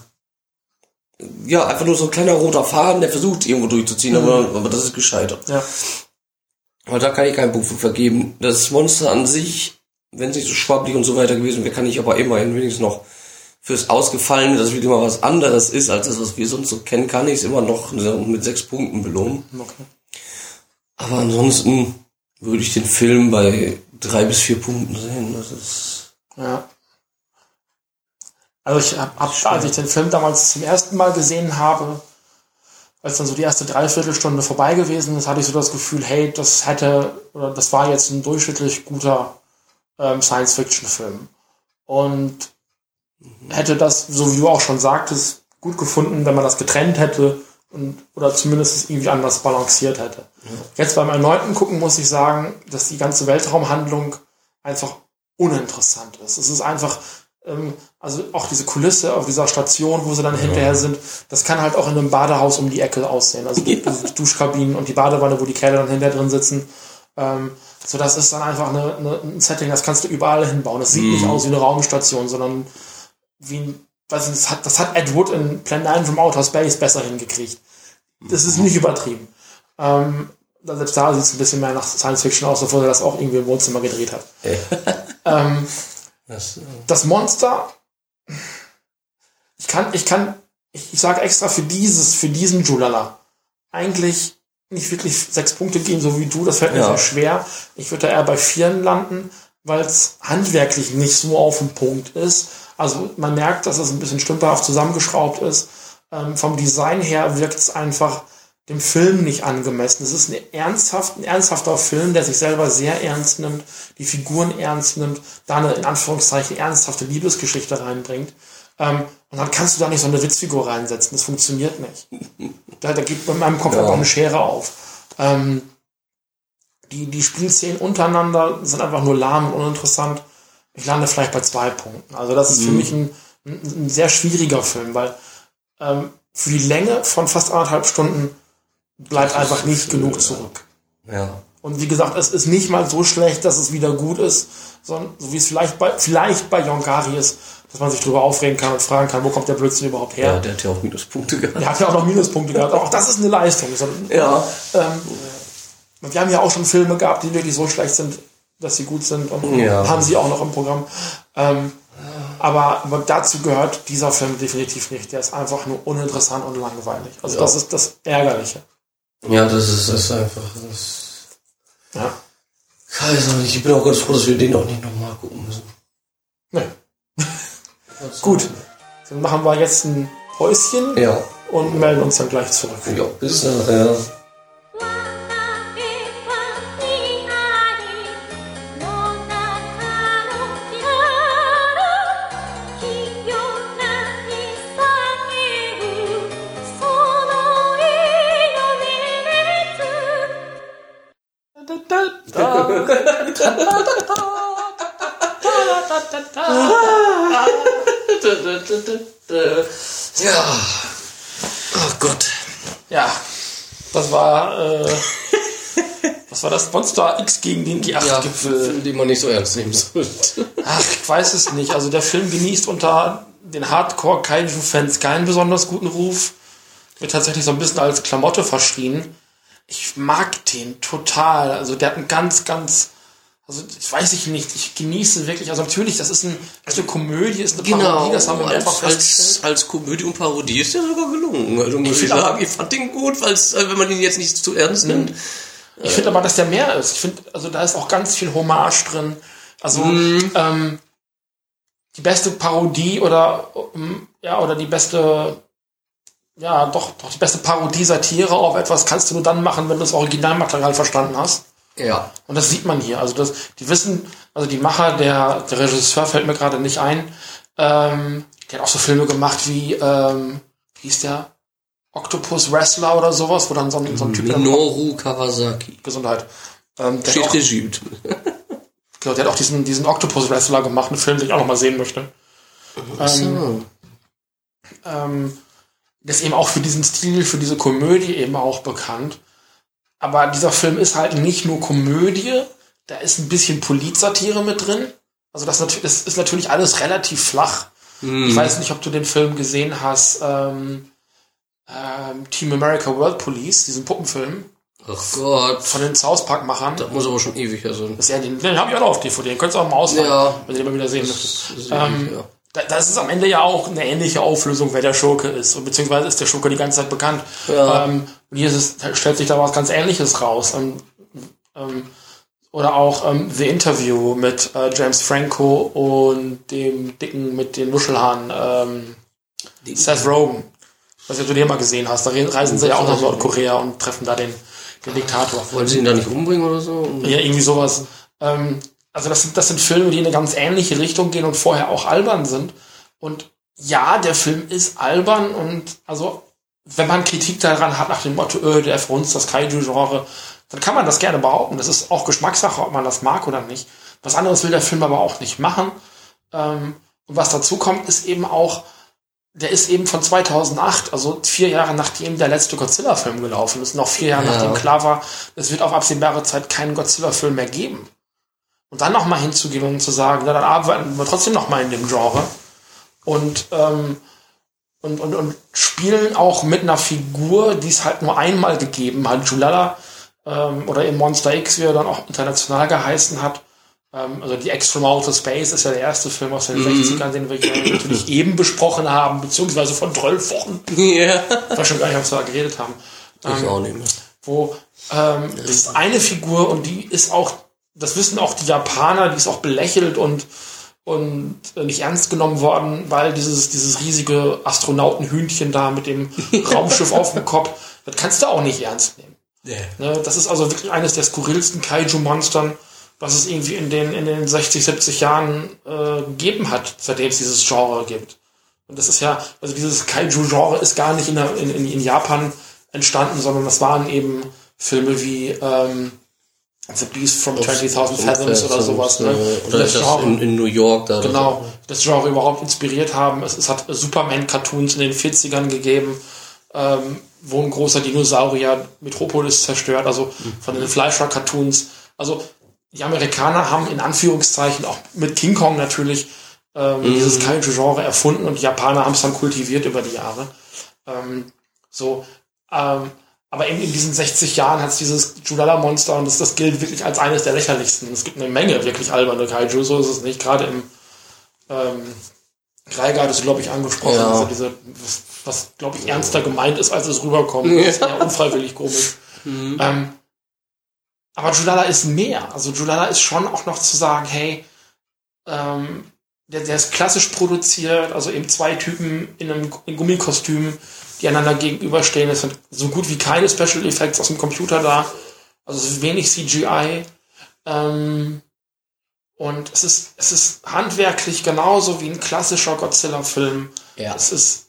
ja, einfach nur so ein kleiner roter Faden, der versucht irgendwo durchzuziehen, aber, aber das ist gescheitert. Ja. Aber da kann ich keinen Punkt für vergeben. Das Monster an sich, wenn es nicht so schwabbelig und so weiter gewesen wäre, kann ich aber immerhin wenigstens noch fürs Ausgefallene, dass es wieder mal was anderes ist, als das, was wir sonst so kennen, kann ich es immer noch mit sechs Punkten belohnen. Okay. Aber ansonsten würde ich den Film bei drei bis vier Punkten sehen. Das ist, Ja. Also ich hab, hab als ich den Film damals zum ersten Mal gesehen habe, als dann so die erste Dreiviertelstunde vorbei gewesen ist, hatte ich so das Gefühl, hey, das hätte, oder das war jetzt ein durchschnittlich guter ähm, Science-Fiction-Film. Und hätte das, so wie du auch schon sagtest, gut gefunden, wenn man das getrennt hätte und, oder zumindest es irgendwie anders balanciert hätte. Jetzt beim erneuten Gucken muss ich sagen, dass die ganze Weltraumhandlung einfach uninteressant ist. Es ist einfach, ähm, also auch diese Kulisse auf dieser Station, wo sie dann hinterher sind, das kann halt auch in einem Badehaus um die Ecke aussehen. Also die die Duschkabinen und die Badewanne, wo die Kerle dann hinterher drin sitzen. Ähm, so, das ist dann einfach eine, eine, ein Setting, das kannst du überall hinbauen. Das sieht nicht aus wie eine Raumstation, sondern wie ein, weiß nicht, das hat, das hat Ed Wood in Plan 9 from Outer Space besser hingekriegt. Das ist nicht übertrieben. Ähm, selbst da sieht es ein bisschen mehr nach Science Fiction aus, obwohl er das auch irgendwie im Wohnzimmer gedreht hat. ähm, das, äh, das Monster, ich kann, ich kann, ich, ich sage extra für dieses, für diesen Julala eigentlich nicht wirklich sechs Punkte geben, so wie du, das fällt mir Ja. sehr schwer. Ich würde da eher bei vieren landen, weil es handwerklich nicht so auf den Punkt ist. Also man merkt, dass es ein bisschen stümperhaft zusammengeschraubt ist. Ähm, vom Design her wirkt es einfach dem Film nicht angemessen. Es ist ein, ernsthaft, ein ernsthafter Film, der sich selber sehr ernst nimmt, die Figuren ernst nimmt, da eine in Anführungszeichen ernsthafte Liebesgeschichte reinbringt. Ähm, und dann kannst du da nicht so eine Witzfigur reinsetzen. Das funktioniert nicht. Da, da geht bei meinem Kopf Ja. einfach eine Schere auf. Ähm, die, die Spielszenen untereinander sind einfach nur lahm und uninteressant. Ich lande vielleicht bei zwei Punkten. Also das ist für mich ein, ein, sehr schwieriger Film, weil ähm, für die Länge von fast anderthalb Stunden bleibt einfach nicht genug zurück. ja. Und wie gesagt, es ist nicht mal so schlecht, dass es wieder gut ist, sondern so wie es vielleicht bei, vielleicht bei Yonkari ist, dass man sich darüber aufregen kann und fragen kann, wo kommt der Blödsinn überhaupt her? ja, der hat ja auch Minuspunkte gehabt. Der hat ja auch noch Minuspunkte gehabt. Auch das ist eine Leistung. Ja. ähm, wir haben ja auch schon Filme gehabt, die wirklich so schlecht sind, dass sie gut sind und Ja. haben sie auch noch im Programm. Ähm, aber, dazu gehört dieser Film definitiv nicht. Der ist einfach nur uninteressant und langweilig. Also Ja. das ist das Ärgerliche. Ja, das ist, das ist einfach, das, Ja. also ich bin auch ganz froh, dass wir den auch nicht nochmal gucken müssen. Gut. Dann machen wir jetzt ein Päuschen Ja. und melden uns dann gleich zurück. Ja, bis nachher.「war, äh, was war das? Monster X gegen den Ja, G8-Gipfel. Film, den man nicht so ernst nehmen sollte. Ach, ich weiß es nicht. Also der Film genießt unter den Hardcore-Kaiju-Fans keinen besonders guten Ruf. Wird tatsächlich so ein bisschen als Klamotte verschrien. Ich mag den total. Also der hat einen ganz, ganz, also ich weiß ich nicht, ich genieße wirklich, also natürlich, das ist, ein, das eine Komödie, ist eine Parodie, das haben wir als, festgestellt. als, als Komödie und Parodie ist der sogar gelungen. Also muss ich, finde aber- sagen, ich fand den gut, weil wenn man ihn jetzt nicht zu ernst nimmt. Ich finde aber, dass der mehr ist. Ich finde, also da ist auch ganz viel Hommage drin. Also ähm, die beste Parodie oder ähm, ja oder die beste ja doch doch die beste Parodie Satire auf etwas kannst du nur dann machen, wenn du das Originalmaterial verstanden hast. Ja. Und das sieht man hier. Also das, die wissen, also die Macher, der, der Regisseur fällt mir gerade nicht ein. Ähm, der hat auch so Filme gemacht wie ähm, wie hieß der Octopus Wrestler oder sowas, wo dann so ein, so ein Typ Minoru Kawasaki. Gesundheit. Ähm, der, Steht auch, Regie. genau, der hat auch diesen, diesen Octopus Wrestler gemacht, einen Film, den ich auch noch mal sehen möchte. Ähm. Ähm, der ist eben auch für diesen Stil, für diese Komödie eben auch bekannt. Aber dieser Film ist halt nicht nur Komödie, da ist ein bisschen Politsatire mit drin. Also das, ist natürlich alles relativ flach. Ich weiß nicht, ob du den Film gesehen hast, ähm, ähm, Team America World Police, diesen Puppenfilm Ach Gott. von den South Park-Machern. Das muss aber schon ewig her sein. Das ja den, den habe ich auch noch auf DVD, den könntest du auch mal ausleihen, Ja. wenn du den mal wieder sehen Das möchtest. Ähm, ja. da, das ist am Ende ja auch eine ähnliche Auflösung, wer der Schurke ist. Und beziehungsweise ist der Schurke die ganze Zeit bekannt. Ja. Ähm, hier ist es, stellt sich da was ganz ähnliches raus. Ähm, ähm, oder auch ähm, The Interview mit äh, James Franco und dem Dicken mit den Muschelhaaren, ähm, Seth Rogen. Ich weiß nicht, ob du den mal gesehen hast. Da re- reisen sie ja auch nach Nordkorea und treffen da den, den Diktator. Wollen sie ihn da nicht umbringen oder so? Ja, irgendwie sowas. Ähm, also das sind, das sind Filme, die in eine ganz ähnliche Richtung gehen und vorher auch albern sind. Und ja, der Film ist albern und also wenn man Kritik daran hat nach dem Motto, öh, der verhunzt das Kaiju-Genre, dann kann man das gerne behaupten. Das ist auch Geschmackssache, ob man das mag oder nicht. Was anderes will der Film aber auch nicht machen. Ähm, und was dazu kommt, ist eben auch, der ist eben von 2008, also vier Jahre nachdem der letzte Godzilla-Film gelaufen ist, noch vier Jahre Ja. nachdem klar war, es wird auf absehbare Zeit keinen Godzilla-Film mehr geben. Und dann nochmal hinzugehen und zu sagen, na, dann arbeiten wir trotzdem nochmal in dem Genre. Und, ähm, und, und, und spielen auch mit einer Figur, die es halt nur einmal gegeben hat. Julala ähm, oder im Monster X, wie er dann auch international geheißen hat. Ähm, also die X from Outer Space ist ja der erste Film aus den 60ern, den wir hier natürlich eben besprochen haben, beziehungsweise von 12 Wochen. Ja. Ich weiß schon gar nicht, wir da geredet haben. Ich auch nicht mehr. Wo ähm, das ist eine Figur und die ist auch, das wissen auch die Japaner, die ist auch belächelt und und nicht ernst genommen worden, weil dieses, dieses riesige Astronautenhühnchen da mit dem Raumschiff auf dem Kopf, das kannst du auch nicht ernst nehmen. Ne, das ist also wirklich eines der skurrilsten Kaiju-Monstern, was es irgendwie in den, in den 60, 70 Jahren äh, gegeben hat, seitdem es dieses Genre gibt. Und das ist ja, also dieses Kaiju-Genre ist gar nicht in, in, in Japan entstanden, sondern das waren eben Filme wie ähm, The Beast from 20.000 Fathoms oder sowas. Ne? Oder das Genre- in, in New York da? genau, das Genre überhaupt inspiriert haben. Es, es hat Superman-Cartoons in den 40ern gegeben, ähm, wo ein großer Dinosaurier Metropolis zerstört, also von den Fleischer-Cartoons. Also die Amerikaner haben in Anführungszeichen auch mit King Kong natürlich ähm, dieses Kaiju-Genre erfunden und die Japaner haben es dann kultiviert über die Jahre. Ähm, so, ähm, aber eben in diesen 60 Jahren hat es dieses Julala-Monster und das, das gilt wirklich als eines der lächerlichsten. Es gibt eine Menge wirklich alberne Kaiju, so ist es nicht. Gerade im ähm, hat es, glaube ich, angesprochen, Ja. diese, diese, was, was glaube ich, ernster gemeint ist, als es rüberkommt. Das ist ja unfreiwillig komisch. Ähm, aber Julala ist mehr. Also Julala ist schon auch noch zu sagen, hey, ähm, der, der ist klassisch produziert, also eben zwei Typen in einem in Gummikostüm, die einander gegenüberstehen. Es sind so gut wie keine Special Effects aus dem Computer da. Also es ist wenig CGI. Ähm, und es ist, es ist handwerklich genauso wie ein klassischer Godzilla-Film. Ja. Es ist,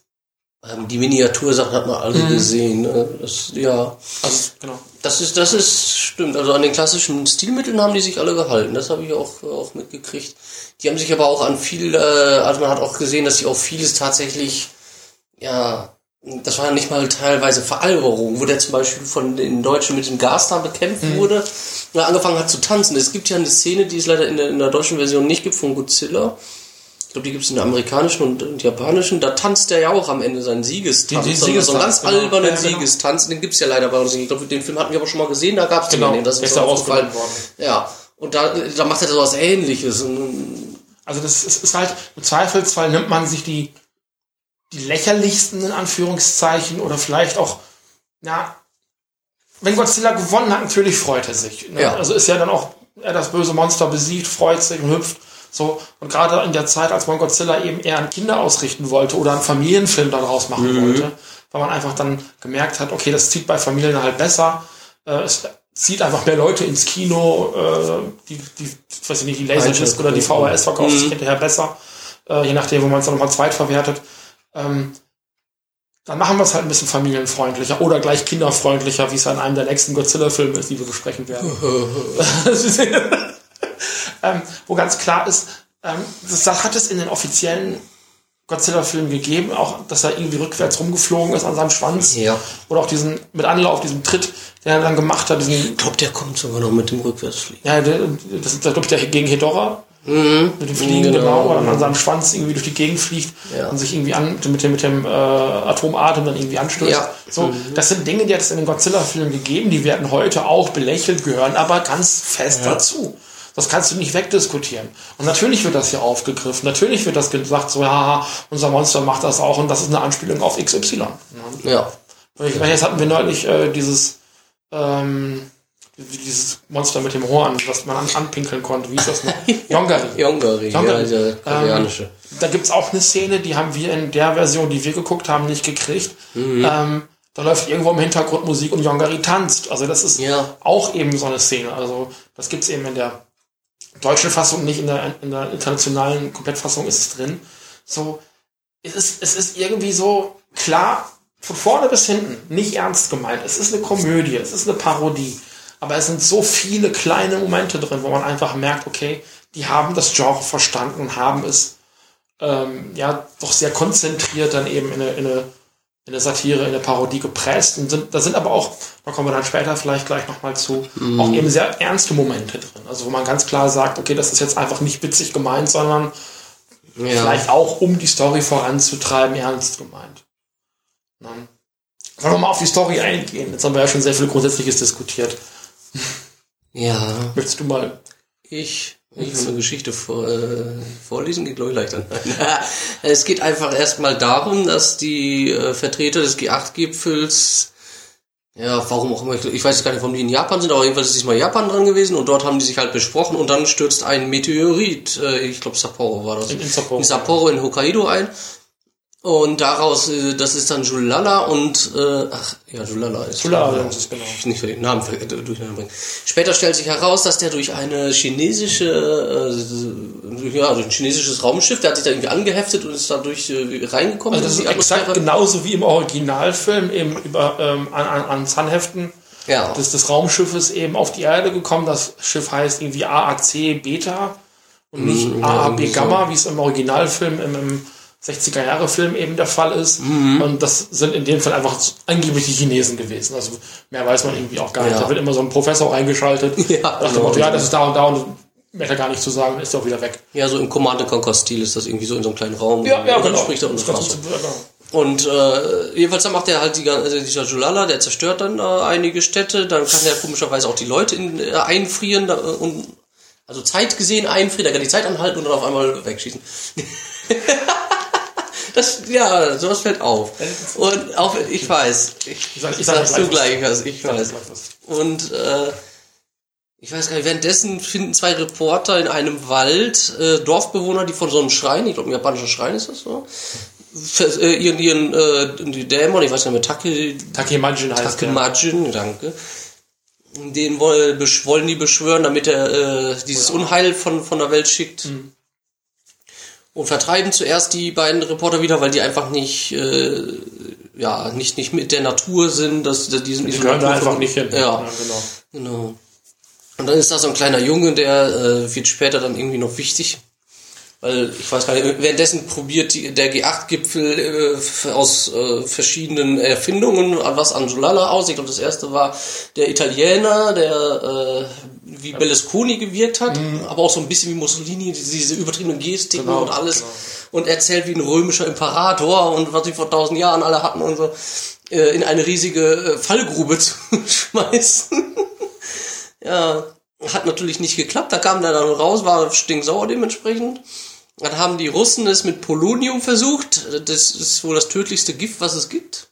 Ähm, Die Miniatursachen hat man alle Mhm. gesehen. Ne? Das, ja, also, genau. das ist, das ist, stimmt. Also an den klassischen Stilmitteln haben die sich alle gehalten. Das habe ich auch, auch mitgekriegt. Die haben sich aber auch an viel, äh, also man hat auch gesehen, dass sie auch vieles tatsächlich, ja, das war nicht mal teilweise Veralberung, wo der zum Beispiel von den Deutschen mit dem Gas da bekämpft Mhm. wurde und er angefangen hat zu tanzen. Es gibt ja eine Szene, die es leider in der, in der deutschen Version nicht gibt von Godzilla. Ich glaube, die gibt es in der amerikanischen und, und japanischen. Da tanzt er ja auch am Ende seinen Siegestanz. Die- die so, so einen ganz genau. albernen Ja, genau. Siegestanz. Den gibt's ja leider bei uns nicht. Ich glaube, den Film hatten wir aber schon mal gesehen. Da gab's den Genau, nicht. Das ist mir aufgefallen. worden. Ja. Und da, da macht er so was ähnliches. Also das ist, ist halt, im Zweifelsfall nimmt man sich die, die lächerlichsten in Anführungszeichen oder vielleicht auch, ja, wenn Godzilla gewonnen hat, natürlich freut er sich. Ne? Ja. Also ist ja dann auch, er das böse Monster besiegt, freut sich und hüpft. So, und gerade in der Zeit, als man Godzilla eben eher an Kinder ausrichten wollte oder einen Familienfilm daraus machen Mhm. wollte, weil man einfach dann gemerkt hat, okay, das zieht bei Familien halt besser. Äh, es zieht einfach mehr Leute ins Kino, äh, die, die, weiß ich nicht, die Laserdisc oder die VHS verkauft Mhm. sich hinterher besser, äh, je nachdem, wo man es dann nochmal zweitverwertet. Ähm, dann machen wir es halt ein bisschen familienfreundlicher oder gleich kinderfreundlicher, wie es in einem der nächsten Godzilla-Filme ist, die wir besprechen werden. ähm, wo ganz klar ist, ähm, das, das hat es in den offiziellen Godzilla-Film gegeben, auch, dass er irgendwie rückwärts rumgeflogen ist an seinem Schwanz. Ja. Oder auch diesen, mit Anlauf, diesen Tritt, den er dann gemacht hat, diesen, Ich glaube, der kommt sogar noch mit dem Rückwärtsfliegen. ja, der, das ist, glaube ich, der gegen Hedorah. Mit dem Fliegen, Genau. genau, oder an seinem Schwanz irgendwie durch die Gegend fliegt Ja. und sich irgendwie an, mit dem, mit dem äh, Atomatem dann irgendwie anstößt. Ja. So, das sind Dinge, die hat es in den Godzilla-Filmen gegeben, die werden heute auch belächelt, gehören aber ganz fest dazu. Das kannst du nicht wegdiskutieren. Und natürlich wird das hier aufgegriffen. Natürlich wird das gesagt, so, ja, unser Monster macht das auch und das ist eine Anspielung auf XY. Ja. Ich meine, jetzt hatten wir neulich äh, dieses, ähm, dieses Monster mit dem Horn, was man an, anpinkeln konnte. Wie ist das noch? Yongari. Yongari, ja, Yongari. der koreanische. Da gibt's auch eine Szene, die haben wir in der Version, die wir geguckt haben, nicht gekriegt. Mhm. Ähm, da läuft irgendwo im Hintergrund Musik und Yongari tanzt. Also das ist Ja. auch eben so eine Szene. Also das gibt's eben in der deutschen Fassung nicht, in der, in der internationalen Komplettfassung ist es drin. So, es ist, es ist irgendwie so klar, von vorne bis hinten, nicht ernst gemeint. Es ist eine Komödie, es ist eine Parodie. Aber es sind so viele kleine Momente drin, wo man einfach merkt, okay, die haben das Genre verstanden und haben es ähm, ja doch sehr konzentriert dann eben in eine, in eine, in eine Satire, in eine Parodie gepresst. Und sind, da sind aber auch, da kommen wir dann später vielleicht gleich nochmal zu, auch eben sehr ernste Momente drin. Also wo man ganz klar sagt, okay, das ist jetzt einfach nicht witzig gemeint, sondern Ja. vielleicht auch, um die Story voranzutreiben, ernst gemeint. Ne? Wollen wir mal auf die Story eingehen? Jetzt haben wir ja schon sehr viel Grundsätzliches diskutiert. Ja. Möchtest du mal? Ich, ich will eine Geschichte vor, äh, vorlesen, geht glaube ich leichter. es geht einfach erstmal darum, dass die äh, Vertreter des G8-Gipfels, ja, warum auch immer, ich, ich weiß gar nicht, warum die in Japan sind, aber jedenfalls ist diesmal Japan dran gewesen und dort haben die sich halt besprochen und dann stürzt ein Meteorit, äh, ich glaube Sapporo war das, In- in Sapporo. in Sapporo in Hokkaido ein. Und daraus, äh, das ist dann Julala und, äh, ach, ja, Julala ist. Julala, ist genau. Ich nicht für den Namen ver- durcheinander bringen. Später stellt sich heraus, dass der durch eine chinesische, äh, ja, durch ein chinesisches Raumschiff, der hat sich da irgendwie angeheftet und ist dadurch äh, reingekommen. Also das ist exakt genauso wie im Originalfilm eben über ähm, an, an, an Zahnheften Ja. des, des Raumschiffes eben auf die Erde gekommen. Das Schiff heißt irgendwie AAC Beta und nicht Mm, ja, AAB irgendwie so. Gamma, wie es im Originalfilm im, im 60er-Jahre-Film eben der Fall ist. Mhm. Und das sind in dem Fall einfach angeblich die Chinesen gewesen. Also mehr weiß man irgendwie auch gar nicht. Ja. Da wird immer so ein Professor eingeschaltet. Ja, genau. Motto, ja, das ist da und da und mehr gar nicht zu sagen, ist auch wieder weg. Ja, so im Command Conquer-Stil ist das irgendwie so in so einem kleinen Raum. Ja, ja, Und dann genau. spricht er unsere Sprache. genau. Und äh, jedenfalls dann macht er halt die, gan- also dieser Julala, der zerstört dann äh, einige Städte, dann kann er komischerweise auch die Leute in, äh, einfrieren da, äh, und also Zeit gesehen einfrieren, da kann die Zeit anhalten und dann auf einmal wegschießen. das, ja, sowas fällt auf. Und auch, ich weiß, ich, sag- ich ich sag sag's du gleich ich weiß. Und äh, ich weiß gar nicht, währenddessen finden zwei Reporter in einem Wald äh, Dorfbewohner, die von so einem Schrein, ich glaube, ein japanischer Schrein ist das so, ver- äh, ihren, ihren äh, die Dämon, ich weiß nicht mehr, Take, Takemajin heißt der. Takemajin, danke. Den woll, besch- wollen die beschwören, damit er äh, dieses Unheil von, von der Welt schickt. Und vertreiben zuerst die beiden Reporter wieder, weil die einfach nicht, äh, ja, nicht, nicht mit der Natur sind, dass dass die sind Die gehören da einfach nicht hin. Ja. genau. Genau. Und dann ist da so ein kleiner Junge, der äh, wird später dann irgendwie noch wichtig. Weil, ich weiß gar nicht, währenddessen probiert die, der G8-Gipfel äh, aus äh, verschiedenen Erfindungen was an Julala aus. Ich glaube, das erste war der Italiener, der äh, wie Berlusconi gewirkt hat, aber auch so ein bisschen wie Mussolini, diese, diese übertriebenen Gestiken Genau, und alles. genau. Und erzählt wie ein römischer Imperator und was sie vor tausend Jahren alle hatten und so, äh, in eine riesige äh, Fallgrube zu schmeißen. Ja, hat natürlich nicht geklappt. Da kam der dann raus, war stinksauer dementsprechend. Dann haben die Russen es mit Polonium versucht. Das ist wohl das tödlichste Gift, was es gibt.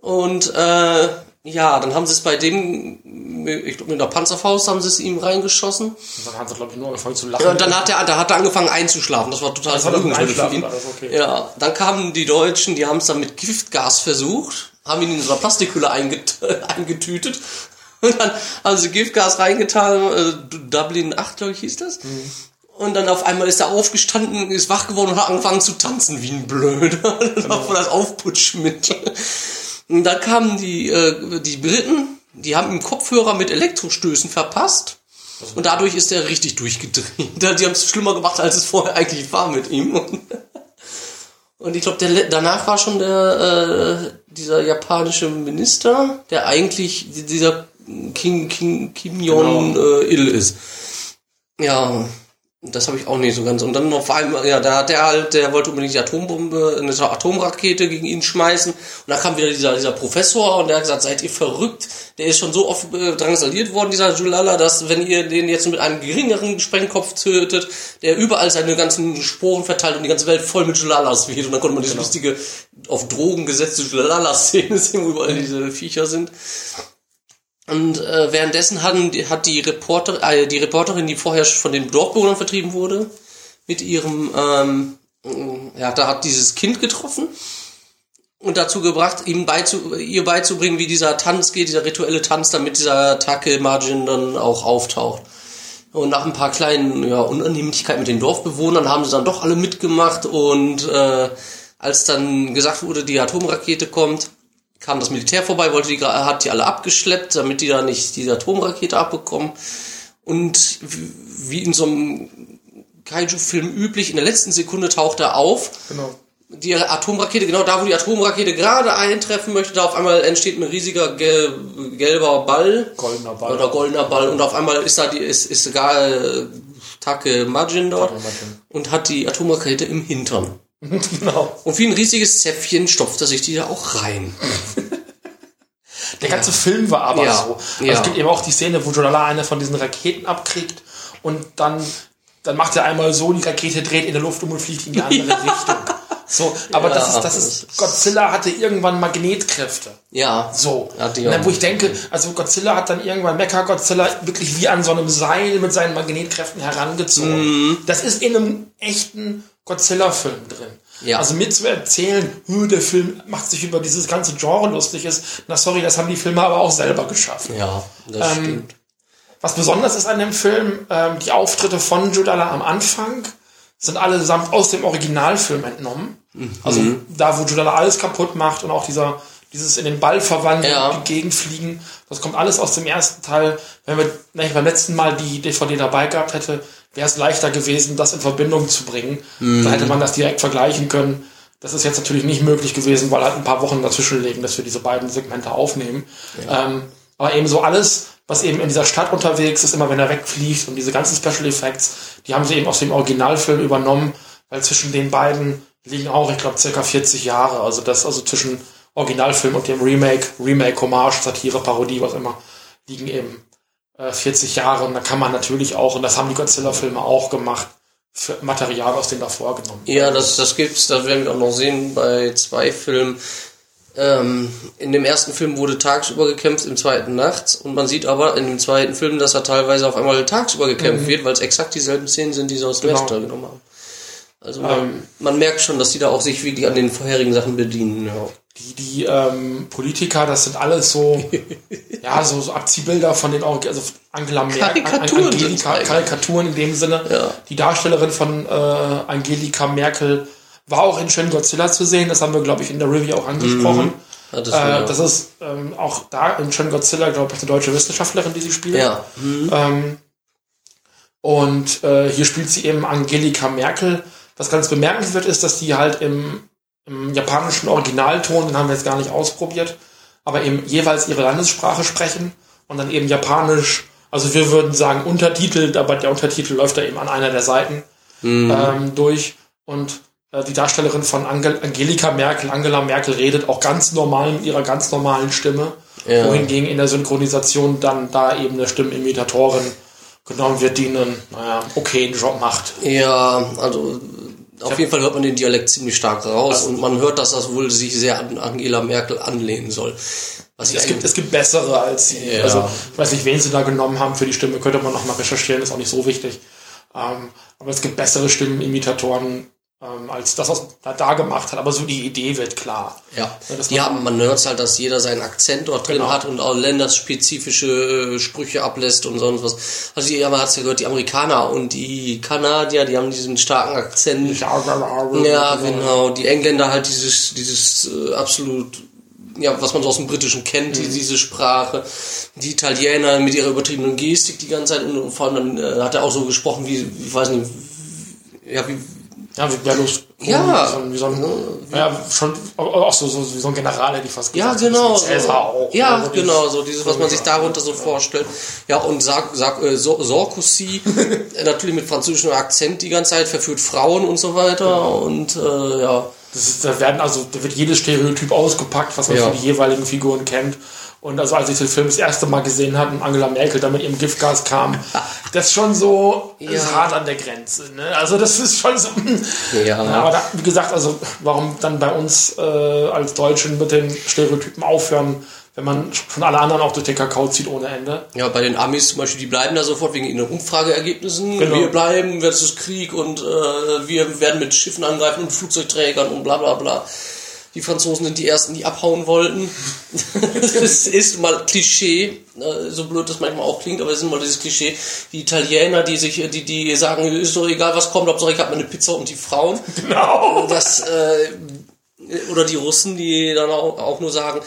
Und äh, ja, dann haben sie es bei dem, ich glaube mit einer Panzerfaust haben sie es ihm reingeschossen. Und dann hat er, glaube ich, nur angefangen zu lachen. Ja, und dann hat er, da hat er angefangen einzuschlafen. Das war total Das vergnügungsvoll für ihn. alles okay. Ja, dann kamen die Deutschen, die haben es dann mit Giftgas versucht, haben ihn in so einer Plastikhülle einget eingetütet. Und dann haben sie Giftgas reingetan, äh, Dublin 8, glaube ich, hieß das. Mhm. Und dann auf einmal ist er aufgestanden, ist wach geworden und hat angefangen zu tanzen wie ein Blöder. Das war voll das Aufputschmittel. Und da kamen die, äh, die Briten, die haben ihm Kopfhörer mit Elektrostößen verpasst. Und dadurch ist er richtig durchgedreht. Die haben es schlimmer gemacht, als es vorher eigentlich war mit ihm. Und, Und ich glaube, danach war schon der äh, dieser japanische Minister, der eigentlich dieser King King Kim Jong Genau. äh, ist. Ja, das habe ich auch nicht so ganz. Und dann noch vor allem, ja, da hat der halt, der wollte unbedingt die Atombombe, eine Atomrakete gegen ihn schmeißen. Und da kam wieder dieser, dieser Professor und der hat gesagt, seid ihr verrückt? Der ist schon so oft äh, drangsaliert worden, dieser Julala, dass wenn ihr den jetzt mit einem geringeren Sprengkopf tötet, der überall seine ganzen Sporen verteilt und die ganze Welt voll mit Julalas wird. Und dann konnte man diese lustige, auf Drogen gesetzte Julala-Szene sehen, wo überall diese Viecher sind. Und äh, währenddessen hatten, hat die Reporter, äh, die Reporterin, die vorher von den Dorfbewohnern vertrieben wurde, mit ihrem, ähm, ja, da hat dieses Kind getroffen und dazu gebracht, ihm beizu, ihr beizubringen, wie dieser Tanz geht, dieser rituelle Tanz, damit dieser Take Margin dann auch auftaucht. Und nach ein paar kleinen ja, Unannehmlichkeiten mit den Dorfbewohnern haben sie dann doch alle mitgemacht und äh, als dann gesagt wurde, die Atomrakete kommt, kam das Militär vorbei, wollte die, hat die alle abgeschleppt, damit die da nicht diese Atomrakete abbekommen. Und wie in so einem Kaiju-Film üblich, in der letzten Sekunde taucht er auf. Genau. Die Atomrakete, genau da, wo die Atomrakete gerade eintreffen möchte, da auf einmal entsteht ein riesiger gel gelber Ball. Goldener Ball. Oder goldener Ball. Und auf einmal ist da die, ist, ist äh, Take Majin dort Take Majin. und hat die Atomrakete im Hintern. genau. Und wie ein riesiges Zäpfchen stopft er sich die da auch rein. Der ganze Film war aber Ja. so. Also Ja. Es gibt eben auch die Szene, wo Jolala eine von diesen Raketen abkriegt und dann, dann macht er einmal so, die Rakete dreht in der Luft um und fliegt in die andere Richtung. So, aber Ja, das ist, das ist, Godzilla hatte irgendwann Magnetkräfte. Ja. So. Dann, wo ich denke, also Godzilla hat dann irgendwann Mecha Godzilla wirklich wie an so einem Seil mit seinen Magnetkräften herangezogen. Mhm. Das ist in einem echten Godzilla-Film drin. Ja. Also mir zu erzählen, "Hö, der Film macht sich über dieses ganze Genre lustig ist, na sorry, das haben die Filme aber auch selber geschafft. Ja, das Ähm, stimmt. Was besonders ist an dem Film, ähm, die Auftritte von Judala am Anfang sind allesamt aus dem Originalfilm entnommen. Also da, wo Judala alles kaputt macht und auch dieser dieses in den Ball verwandeln, Ja. die Gegend fliegen, das kommt alles aus dem ersten Teil. Wenn wir wenn ich beim letzten Mal die DVD dabei gehabt hätte, wäre es leichter gewesen, das in Verbindung zu bringen. Da hätte man das direkt vergleichen können. Das ist jetzt natürlich nicht möglich gewesen, weil halt ein paar Wochen dazwischen liegen, dass wir diese beiden Segmente aufnehmen. Ähm, aber eben so alles, was eben in dieser Stadt unterwegs ist, immer wenn er wegfliegt und diese ganzen Special Effects, die haben sie eben aus dem Originalfilm übernommen, weil zwischen den beiden liegen auch, ich glaube, circa 40 Jahre. Also das, also zwischen Originalfilm und dem Remake, Remake, Hommage, Satire, Parodie, was immer, liegen eben äh, 40 Jahre. Und da kann man natürlich auch, und das haben die Godzilla-Filme auch gemacht, Material aus denen davor genommen. Ja, das, das gibt's, das werden wir auch noch sehen bei zwei Filmen. Ähm, in dem ersten Film wurde tagsüber gekämpft, im zweiten nachts. Und man sieht aber in dem zweiten Film, dass er teilweise auf einmal tagsüber gekämpft wird, weil es exakt dieselben Szenen sind, die sie aus dem Mhm. Genau. ersten Teil genommen haben. Also man, man merkt schon, dass die da auch sich wirklich an den vorherigen Sachen bedienen. Ja. Die, die ähm, Politiker, das sind alles so, ja, so, so Abziehbilder von den, Org- also Angela Merkel, Karikaturen Angelika. Karikaturen in dem Sinne. Ja. Die Darstellerin von äh, Angelika Merkel war auch in Shin Godzilla zu sehen, das haben wir, glaube ich, in der Review auch angesprochen. Ja, das äh, das ist ähm, auch da in Shin Godzilla, glaube ich, eine deutsche Wissenschaftlerin, die sie spielt. Ja. Ähm, und äh, hier spielt sie eben Angelika Merkel. Was ganz bemerkenswert ist, dass die halt im, im japanischen Originalton, den haben wir jetzt gar nicht ausprobiert, aber eben jeweils ihre Landessprache sprechen und dann eben japanisch, also wir würden sagen untertitelt, aber der Untertitel läuft da eben an einer der Seiten ähm, durch. Und äh, die Darstellerin von Angel Angelika Merkel, Angela Merkel, redet auch ganz normal mit ihrer ganz normalen Stimme, Ja. wohingegen in der Synchronisation dann da eben eine Stimmimitatorin genommen wird, die einen, naja, okayen Job macht. Ja, also auf jeden Fall hört man den Dialekt ziemlich stark raus und man hört, dass das wohl sich sehr an Angela Merkel anlehnen soll. Was Es gibt, es gibt bessere als sie. Ja. Also, ich weiß nicht, wen sie da genommen haben für die Stimme, könnte man noch mal recherchieren, ist auch nicht so wichtig. Ähm, aber es gibt bessere Stimmenimitatoren, ähm, als das, was er da gemacht hat. Aber so die Idee wird klar. Ja, Ja, ja war- man hört halt, dass jeder seinen Akzent dort drin Genau. hat und auch länderspezifische äh, Sprüche ablässt und sonst was. Also die, aber hat's ja gehört, die Amerikaner und die Kanadier, die haben diesen starken Akzent. Ja, genau. Die Engländer halt dieses, dieses äh, absolut, ja, was man so aus dem Britischen kennt, Mhm. die, diese Sprache. Die Italiener mit ihrer übertriebenen Gestik die ganze Zeit und vor allem dann äh, hat er auch so gesprochen wie, ich weiß nicht, ja, wie, Ja, wie Berlusconi. Ja. wie so ein, wie so ein ja, schon auch so, so wie so ein General, hätte ich fast Ja, gesagt. genau. So wie Cäsar auch. Ja, dieses- genau, so dieses, was man sich darunter so vorstellt. Ja, und Sark, Sark, äh, Sarkozy, natürlich mit französischem Akzent die ganze Zeit, verführt Frauen und so weiter. Und äh, ja, Das ist, da werden also, da wird jedes Stereotyp ausgepackt, was man Ja. für die jeweiligen Figuren kennt. Und also als ich den Film das erste Mal gesehen habe und Angela Merkel da mit ihrem Giftgas kam, das ist schon so, das ist Ja. hart an der Grenze. Ne? Also das ist schon so. Ja. aber da, wie gesagt, also warum dann bei uns äh, als Deutschen mit den Stereotypen aufhören, wenn man schon alle anderen auch durch den Kakao zieht ohne Ende. ja, bei den Amis zum Beispiel, die bleiben da sofort wegen ihren Umfrageergebnissen. Genau. Wir bleiben versus Krieg und äh, wir werden mit Schiffen angreifen und Flugzeugträgern und bla bla bla. Die Franzosen sind die ersten, die abhauen wollten. das ist mal Klischee, äh, so blöd das manchmal auch klingt, aber es ist mal dieses Klischee. Die Italiener, die sich, die, die sagen, ist doch egal, was kommt, Hauptsache ich habe meine Pizza und die Frauen. Genau. Das, äh, oder die Russen, die dann auch, nur sagen,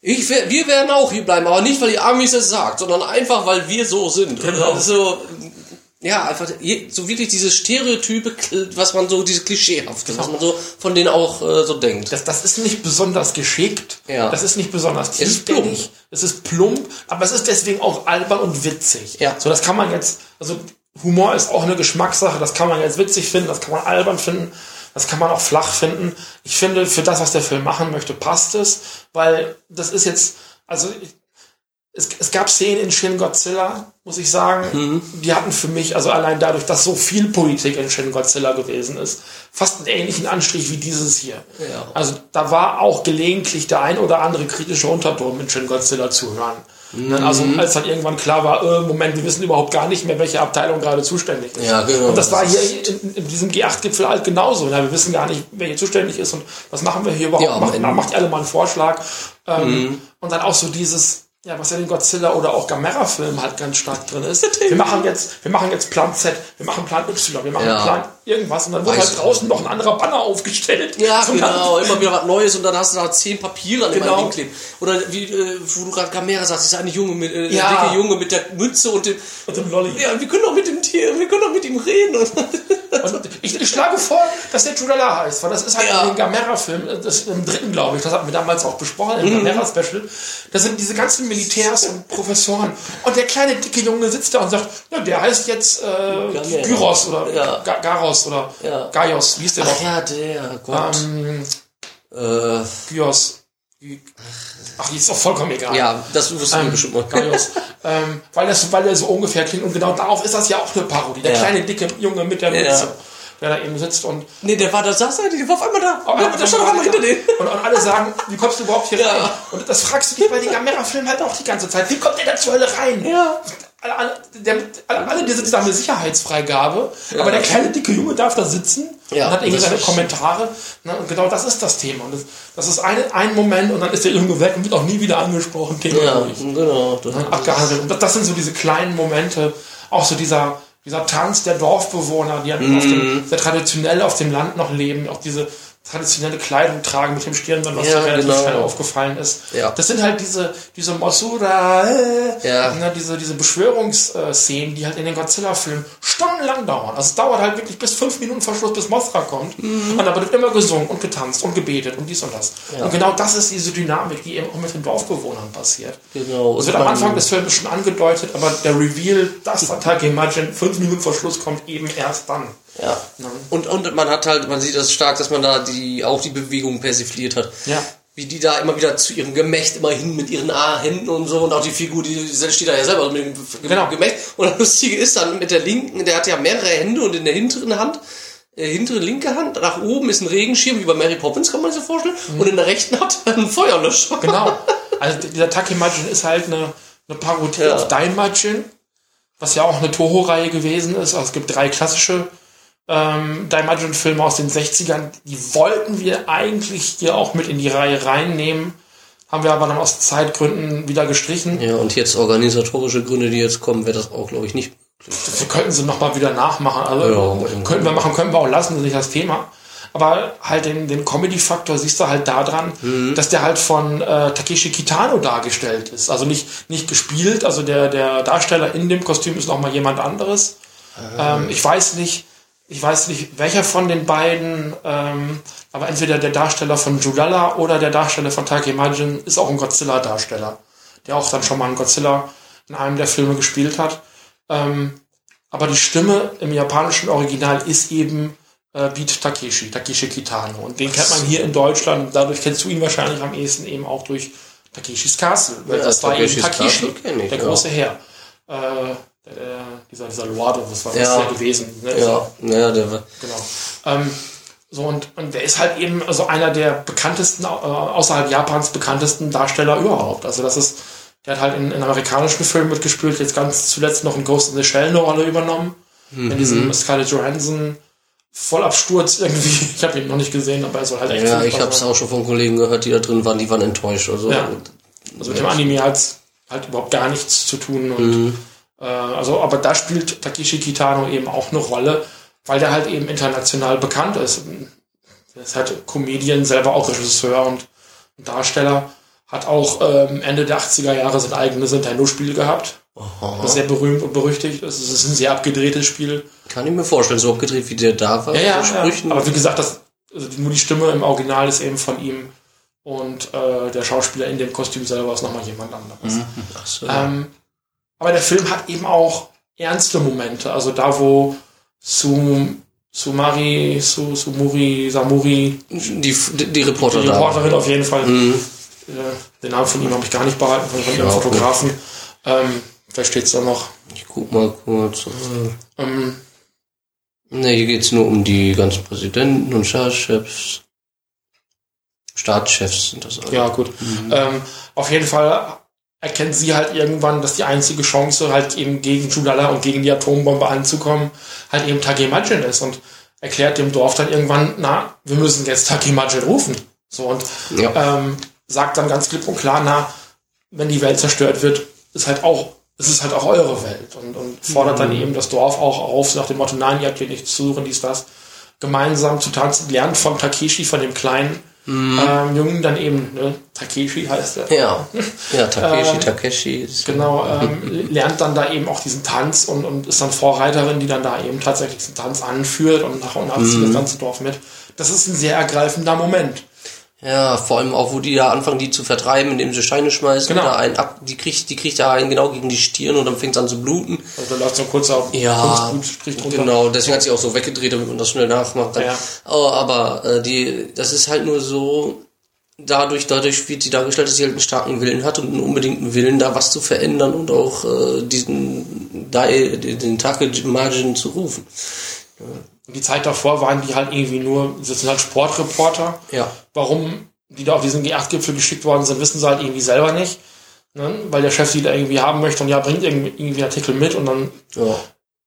ich, wir werden auch hier bleiben, aber nicht, weil die Amis es sagt, sondern einfach, weil wir so sind. Genau. Also, ja, einfach so wirklich dieses Stereotype, was man so, diese Klischeehafte, was man so von denen auch äh, so denkt. Das, das ist nicht besonders geschickt. Ja. Das ist nicht besonders ist plump. Es ist plump, aber es ist deswegen auch albern und witzig. Ja. So, das kann man jetzt, also Humor ist auch eine Geschmackssache. Das kann man jetzt witzig finden, das kann man albern finden, das kann man auch flach finden. Ich finde, für das, was der Film machen möchte, passt es, weil das ist jetzt, also ich, es, es gab Szenen in Shin Godzilla, muss ich sagen, Mhm. die hatten für mich, also allein dadurch, dass so viel Politik in Shin Godzilla gewesen ist, fast einen ähnlichen Anstrich wie dieses hier. Ja. Also da war auch gelegentlich der ein oder andere kritische Unterton in Shin Godzilla zu hören. Ne, Also Mhm. als dann irgendwann klar war, äh, Moment, wir wissen überhaupt gar nicht mehr, welche Abteilung gerade zuständig ist. Ja, genau. Und das war hier in, in diesem G8-Gipfel halt genauso. Ja, wir wissen gar nicht, hier zuständig ist und was machen wir hier überhaupt. Ja, macht. Mhm. macht ihr alle mal einen Vorschlag. Ähm, Und dann auch so dieses, ja, was ja in Godzilla oder auch Gamera-Filmen halt ganz stark drin ist. Wir machen jetzt, wir machen jetzt Plan Z, wir machen Plan Y, wir machen Ja. Plan irgendwas und dann wird Weiß halt draußen noch ein anderer Banner aufgestellt. Ja, genau, immer wieder was Neues und dann hast du da zehn Papiere an dem Genau. einen kleben. Oder wie, äh, wo du gerade Gamera sagst, ist eine Junge mit, äh, Ja. dicke Junge mit der Mütze und dem, Und dem Lolli. ja, wir können doch mit dem Tier, wir können doch mit ihm reden. Und ich, ich schlage vor, dass der Trudala heißt, weil das ist halt Ja. in den Gamera-Film, das ist im dritten, glaube ich, das hatten wir damals auch besprochen, im Gamera-Special. Da sind diese ganzen Militärs und Professoren. Und der kleine, dicke Junge sitzt da und sagt, ja, der heißt jetzt äh. Gyros oder Ja. Ga Garos oder Ja. Gaios, wie ist der Ach noch? ja, der, Gott. Ähm, äh, Gyos. Ach, ist doch vollkommen egal. ja, das wussten wir Ähm, bestimmt mal. Gaius. ähm, weil, das, weil der so ungefähr klingt. Und genau darauf ist das ja auch eine Parodie. Der Ja. kleine, dicke Junge mit der Ja. Mütze, der da eben sitzt und Nee, der war da, saß da, der war auf einmal da. Aber Ja, der stand auf einmal hinter denen. Und, und alle sagen, wie kommst du überhaupt hier Ja. rein? Und das fragst du dich bei den Gamera-Filmen halt auch die ganze Zeit. Wie kommt der da zur Hölle rein? Ja. Alle, alle, der, alle, die sitzen da mit Sicherheitsfreigabe, aber der kleine dicke Junge darf da sitzen Ja, und hat irgendwie seine Kommentare. Ne? Und genau das ist das Thema. Und das, das ist ein, ein Moment und dann ist der Junge weg und wird auch nie wieder angesprochen. Thema Ja, durch. genau. Das, abgehandelt. Und das, das sind so diese kleinen Momente, auch so dieser, dieser Tanz der Dorfbewohner, die halt auf Mhm. dem, sehr traditionell auf dem Land noch leben, auch diese traditionelle Kleidung tragen mit dem Stirnband, was Ja, mir relativ genau. schnell aufgefallen ist. Ja. Das sind halt diese, diese Mosura, äh, Ja. ne, diese, diese Beschwörungsszenen, die halt in den Godzilla-Filmen stundenlang dauern. Also es dauert halt wirklich bis fünf Minuten vor Schluss, bis Mothra kommt. Mhm. Und da wird immer gesungen und getanzt und gebetet und dies und das. Und genau das ist diese Dynamik, die eben auch mit den Dorfbewohnern passiert. genau. Es wird am Anfang des Films schon angedeutet, aber der Reveal, dass Atake Imagine fünf Minuten vor Schluss kommt, eben erst dann. Ja. Und, und man hat halt, man sieht das stark, dass man da die, auch die Bewegung persifliert hat. Ja. Wie die da immer wieder zu ihrem Gemächt immer hin mit ihren A Händen und so und auch die Figur, die, die steht da ja selber mit dem Genau. Gemächt. Und das Lustige ist dann mit der linken, der hat ja mehrere Hände und in der hinteren Hand, äh, hintere linke Hand, nach oben ist ein Regenschirm, wie bei Mary Poppins kann man sich vorstellen, und in der rechten hat er einen Feuerlöscher. Genau. Also dieser Atake Imagine ist halt eine, eine Parodie Ja. auf Daimajin, was ja auch eine Toho-Reihe gewesen ist. Also es gibt drei klassische ähm, Daimajin-Filme aus den 60ern. Die wollten wir eigentlich hier auch mit in die Reihe reinnehmen. Haben wir aber dann aus Zeitgründen wieder gestrichen. Ja, und jetzt organisatorische Gründe, die jetzt kommen, wäre das auch, glaube ich, nicht Wir könnten sie nochmal wieder nachmachen. Also Ja. könnten wir machen, könnten wir auch lassen, das ist nicht das Thema. Aber halt den, den Comedy-Faktor siehst du halt daran, Mhm. dass der halt von äh, Takeshi Kitano dargestellt ist. Also nicht, nicht gespielt, also der, der Darsteller in dem Kostüm ist nochmal jemand anderes. Ah. Ähm, ich weiß nicht, ich weiß nicht, welcher von den beiden, ähm, aber entweder der Darsteller von Judalla oder der Darsteller von Takemajin ist auch ein Godzilla-Darsteller, der auch dann schon mal einen Godzilla in einem der Filme gespielt hat. Ähm, aber die Stimme im japanischen Original ist eben äh, Beat Takeshi, Takeshi Kitano. Und den kennt man hier in Deutschland, dadurch kennst du ihn wahrscheinlich am ehesten eben auch durch Takeshis Castle. Weil Ja, das war eben Takeshi, Castle ich, der ja. große Herr. Äh, der, dieser, dieser Lorde, was war das Ja. ja gewesen? Ne? Ja, ja, der war. Genau. Ähm, so und, und der ist halt eben also einer der bekanntesten, äh, außerhalb Japans bekanntesten Darsteller überhaupt. Also das ist, der hat halt in, in amerikanischen Filmen mitgespielt, jetzt ganz zuletzt noch in Ghost in the Shell eine Rolle übernommen. In diesem Scarlett Johansson Vollabsturz irgendwie. Ich habe ihn noch nicht gesehen, aber er soll halt echt Ja, ich habe es auch schon von Kollegen gehört, die da drin waren, die waren enttäuscht. Also, Ja. Also mit dem Anime hat halt überhaupt gar nichts zu tun. Und, äh, also, aber da spielt Takeshi Kitano eben auch eine Rolle, weil der halt eben international bekannt ist. Er ist halt Comedian, selber auch Regisseur und Darsteller. Hat auch ähm, Ende der 80er Jahre sein eigenes Nintendo-Spiel gehabt. Das sehr berühmt und berüchtigt ist. Es ist ein sehr abgedrehtes Spiel. Kann ich mir vorstellen, so abgedreht wie der da war. Ja, ja, ja. Aber wie gesagt, das, also nur die Stimme im Original ist eben von ihm und äh, der Schauspieler in dem Kostüm selber ist nochmal jemand anderes. Ach so. Ähm, aber der Film hat eben auch ernste Momente. Also da, wo Sum, Sumari, Su, Sumuri, Samuri, die, die, die Reporter die da. Reporterin auf jeden Fall, äh, den Namen von ihm habe ich gar nicht behalten, von, ihrem Ja, Fotografen. Ähm, da steht's da noch. Ich guck mal kurz. äh, Ähm, Ne, hier geht's nur um die ganzen Präsidenten und Staatschefs. Staatschefs sind das alle. Ja, gut. Ähm, auf jeden Fall erkennt sie halt irgendwann, dass die einzige Chance, halt eben gegen Judala und gegen die Atombombe anzukommen, halt eben Takemajin ist und erklärt dem Dorf dann irgendwann, na, wir müssen jetzt Takemajin rufen. So und Ja. ähm, sagt dann ganz klipp und klar, na, wenn die Welt zerstört wird, ist halt auch, es ist halt auch eure Welt und, und fordert dann eben das Dorf auch auf, nach dem Motto, nein, ihr habt hier nichts zu suchen, dies, das, gemeinsam zu tanzen, lernt von Takeshi, von dem kleinen ähm, Jungen, dann eben, ne, Takeshi heißt er. Ja. Ja, Takeshi, Ähm, Takeshi. Genau, ähm, lernt dann da eben auch diesen Tanz und, und ist dann Vorreiterin, die dann da eben tatsächlich diesen Tanz anführt und nach und nach zieht das ganze Dorf mit. Das ist ein sehr ergreifender Moment. Ja, vor allem auch, wo die da anfangen, die zu vertreiben, indem sie Steine schmeißen. Genau. Da einen ab, die kriegt, die kriegt da einen genau gegen die Stirn und dann fängt es an zu bluten. Also da läuft so ein kurzer Ja, genau, deswegen hat sie auch so weggedreht, damit man das schnell nachmacht. Dann. Ja. Oh, aber äh, die, das ist halt nur so, dadurch, dadurch wird sie dargestellt, dass sie halt einen starken Willen hat und einen unbedingten Willen, da was zu verändern und auch äh, diesen, da, den Take Margin zu rufen. Und die Zeit davor waren die halt irgendwie nur, das sind halt Sportreporter. Ja. Warum die da auf diesen G8-Gipfel geschickt worden sind, wissen sie halt irgendwie selber nicht. Ne? Weil der Chef die da irgendwie haben möchte und ja, bringt irgendwie, irgendwie einen Artikel mit und dann Ja.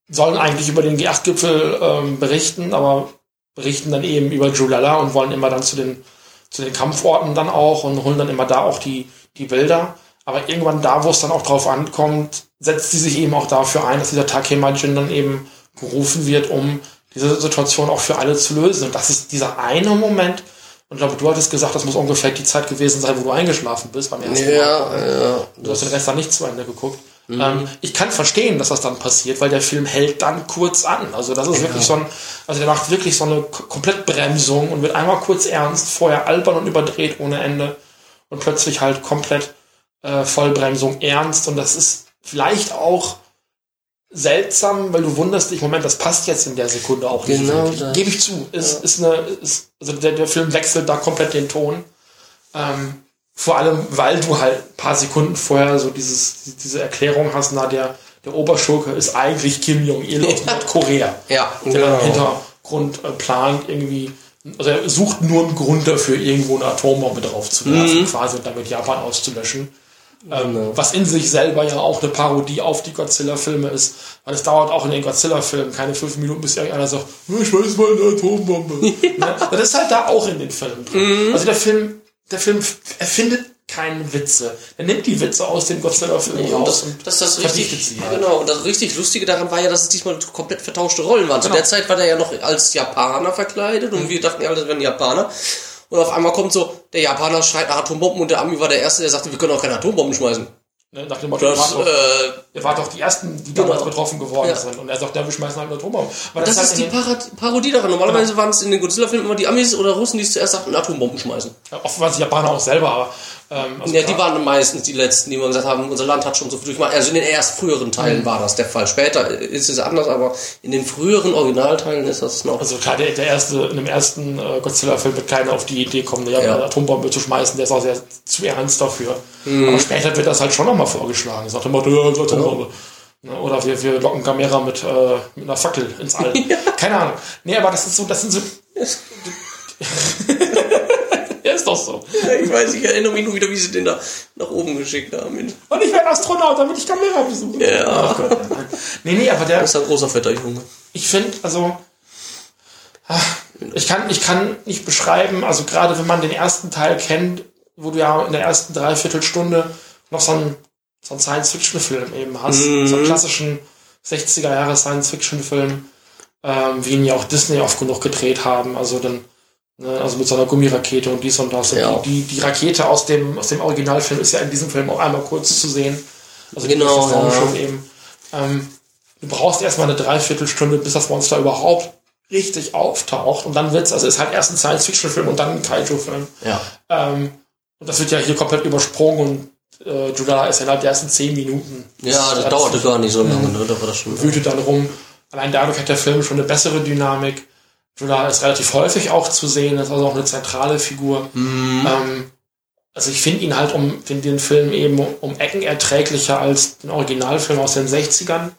sollen eigentlich über den G8-Gipfel ähm, berichten, aber berichten dann eben über Julala und wollen immer dann zu den, zu den Kampforten dann auch und holen dann immer da auch die, die Bilder. Aber irgendwann da, wo es dann auch drauf ankommt, setzt sie sich eben auch dafür ein, dass dieser Takemajin dann eben gerufen wird, um diese Situation auch für alle zu lösen. Und das ist dieser eine Moment, und ich glaube, du hattest gesagt, das muss ungefähr die Zeit gewesen sein, wo du eingeschlafen bist beim ersten Mal. Ja, ja. Du hast den Rest dann nicht zu Ende geguckt. Ähm, ich kann verstehen, dass das dann passiert, weil der Film hält dann kurz an. Also das ist wirklich so ein, also der macht wirklich so eine Komplettbremsung und wird einmal kurz ernst, vorher albern und überdreht ohne Ende und plötzlich halt komplett äh, Vollbremsung ernst und das ist vielleicht auch seltsam, weil du wunderst dich, Moment, das passt jetzt in der Sekunde auch nicht. Genau. Gebe ich zu. Ist, ist eine, ist, also der, der Film wechselt da komplett den Ton. Ähm, vor allem, weil du halt ein paar Sekunden vorher so dieses, diese Erklärung hast, na, der, der Oberschurke ist eigentlich Kim Jong-il aus Nordkorea. Ja, Der dann im genau. Hintergrund äh, plant irgendwie, also er sucht nur einen Grund dafür, irgendwo eine Atombombe drauf zu werfen, Mhm. quasi und damit Japan auszulöschen. Ähm, Genau. Was in sich selber ja auch eine Parodie auf die Godzilla-Filme ist. Weil es dauert auch in den Godzilla-Filmen keine fünf Minuten, bis irgendeiner sagt, "Ja, ich weiß mal eine Atombombe. ne? Das ist halt da auch in den Filmen drin. Mhm. Also der Film, der Film erfindet keine Witze. Er nimmt die Witze aus den Godzilla-Filmen Ja, und raus das, und das, das verdichtet richtig, sie halt. genau. Und das richtig Lustige daran war ja, dass es diesmal komplett vertauschte Rollen waren. Zu Genau. der Zeit war der ja noch als Japaner verkleidet und wir dachten ja, das wären Japaner. Und auf einmal kommt so, der Japaner schreit nach Atombomben und der Ami war der Erste, der sagte, wir können auch keine Atombomben schmeißen. Ne, nach dem Motto, Das, doch, äh, ihr wart doch die Ersten, die damals Genau. betroffen geworden Ja. sind. Und er sagt, ja, wir schmeißen halt eine Atombombe. Aber das, halt ist die Parad Parodie daran. Normalerweise waren es in den Godzilla-Filmen immer die Amis oder Russen, die es zuerst sagten, Atombomben schmeißen. Ja, Oft waren es die Japaner auch selber, aber ähm, also Ja, die waren meistens die letzten, die immer gesagt haben, unser Land hat schon so viel durchgemacht. Also in den erst früheren Teilen war das der Fall. Später ist es anders, aber in den früheren Originalteilen ist das noch. Also klar, der, der erste, in dem ersten äh, Godzilla-Film wird keiner auf die Idee kommen, eine Ja. eine Atombombe zu schmeißen, der ist auch sehr zu ernst dafür. Mhm. Aber später wird das halt schon nochmal vorgeschlagen. Sagt immer, ja, so Atombombe. Ne, Oder wir, wir locken Gamera mit, äh, mit einer Fackel ins All. Keine Ahnung. Nee, aber das ist so, das sind so. ja, doch so. ich weiß, ich erinnere mich nur wieder, wie sie den da nach oben geschickt haben. Und ich werde Astronaut, damit ich Gamera besuche. Ja. Ach Gott. Nee, nee, aber der, Das ist ein großer, fetter Junge. ich finde, also ah, ich kann, ich kann nicht beschreiben, also gerade wenn man den ersten Teil kennt, wo du ja in der ersten Dreiviertelstunde noch so einen, so einen Science-Fiction-Film eben hast, so einen klassischen 60er Jahre Science-Fiction-Film, ähm, wie ihn ja auch Disney oft genug gedreht haben, also dann also mit so einer Gummirakete und dies und das. Und Ja. die, die, die Rakete aus dem, aus dem Originalfilm ist ja in diesem Film auch einmal kurz zu sehen. Also Genau, ja. eben. Ähm, du brauchst erstmal eine Dreiviertelstunde, bis das Monster überhaupt richtig auftaucht. Und dann wird's, also ist halt erst ein Science-Fiction-Film und dann ein Kaiju-Film. Ja. Ähm, und das wird ja hier komplett übersprungen und äh, Judah ist innerhalb der ersten zehn Minuten. Ja, das dauerte gar nicht so lange, ne? Da war das schon. wütet dann rum. Allein dadurch hat der Film schon eine bessere Dynamik. Judah ist relativ häufig auch zu sehen, ist also auch eine zentrale Figur. Ähm, also ich finde ihn halt um finde den Film eben um, Ecken erträglicher als den Originalfilm aus den 60ern.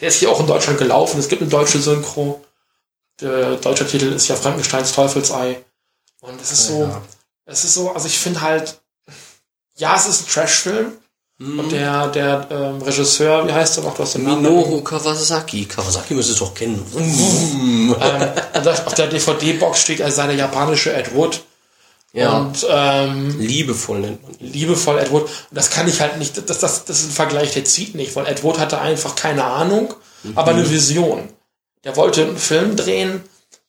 Der ist hier auch in Deutschland gelaufen. Es gibt eine deutsche Synchro. Der deutsche Titel ist ja Frankensteins Teufelsei. Und es ist so, es ist so, also ich finde halt, ja, es ist ein Trash-Film. Und der, der ähm, Regisseur, wie heißt er noch? Du hast den Namen Minoru Kawasaki. Kawasaki müsste es doch kennen. ähm, auf der DVD-Box steht er seine japanische Ed Wood. Ja. Und ähm, Liebevoll nennt man ihn. liebevoll Ed Wood. Und das kann ich halt nicht, das, das, das ist ein Vergleich, der zieht nicht, weil Ed Wood hatte einfach keine Ahnung, aber eine Vision. Der wollte einen Film drehen,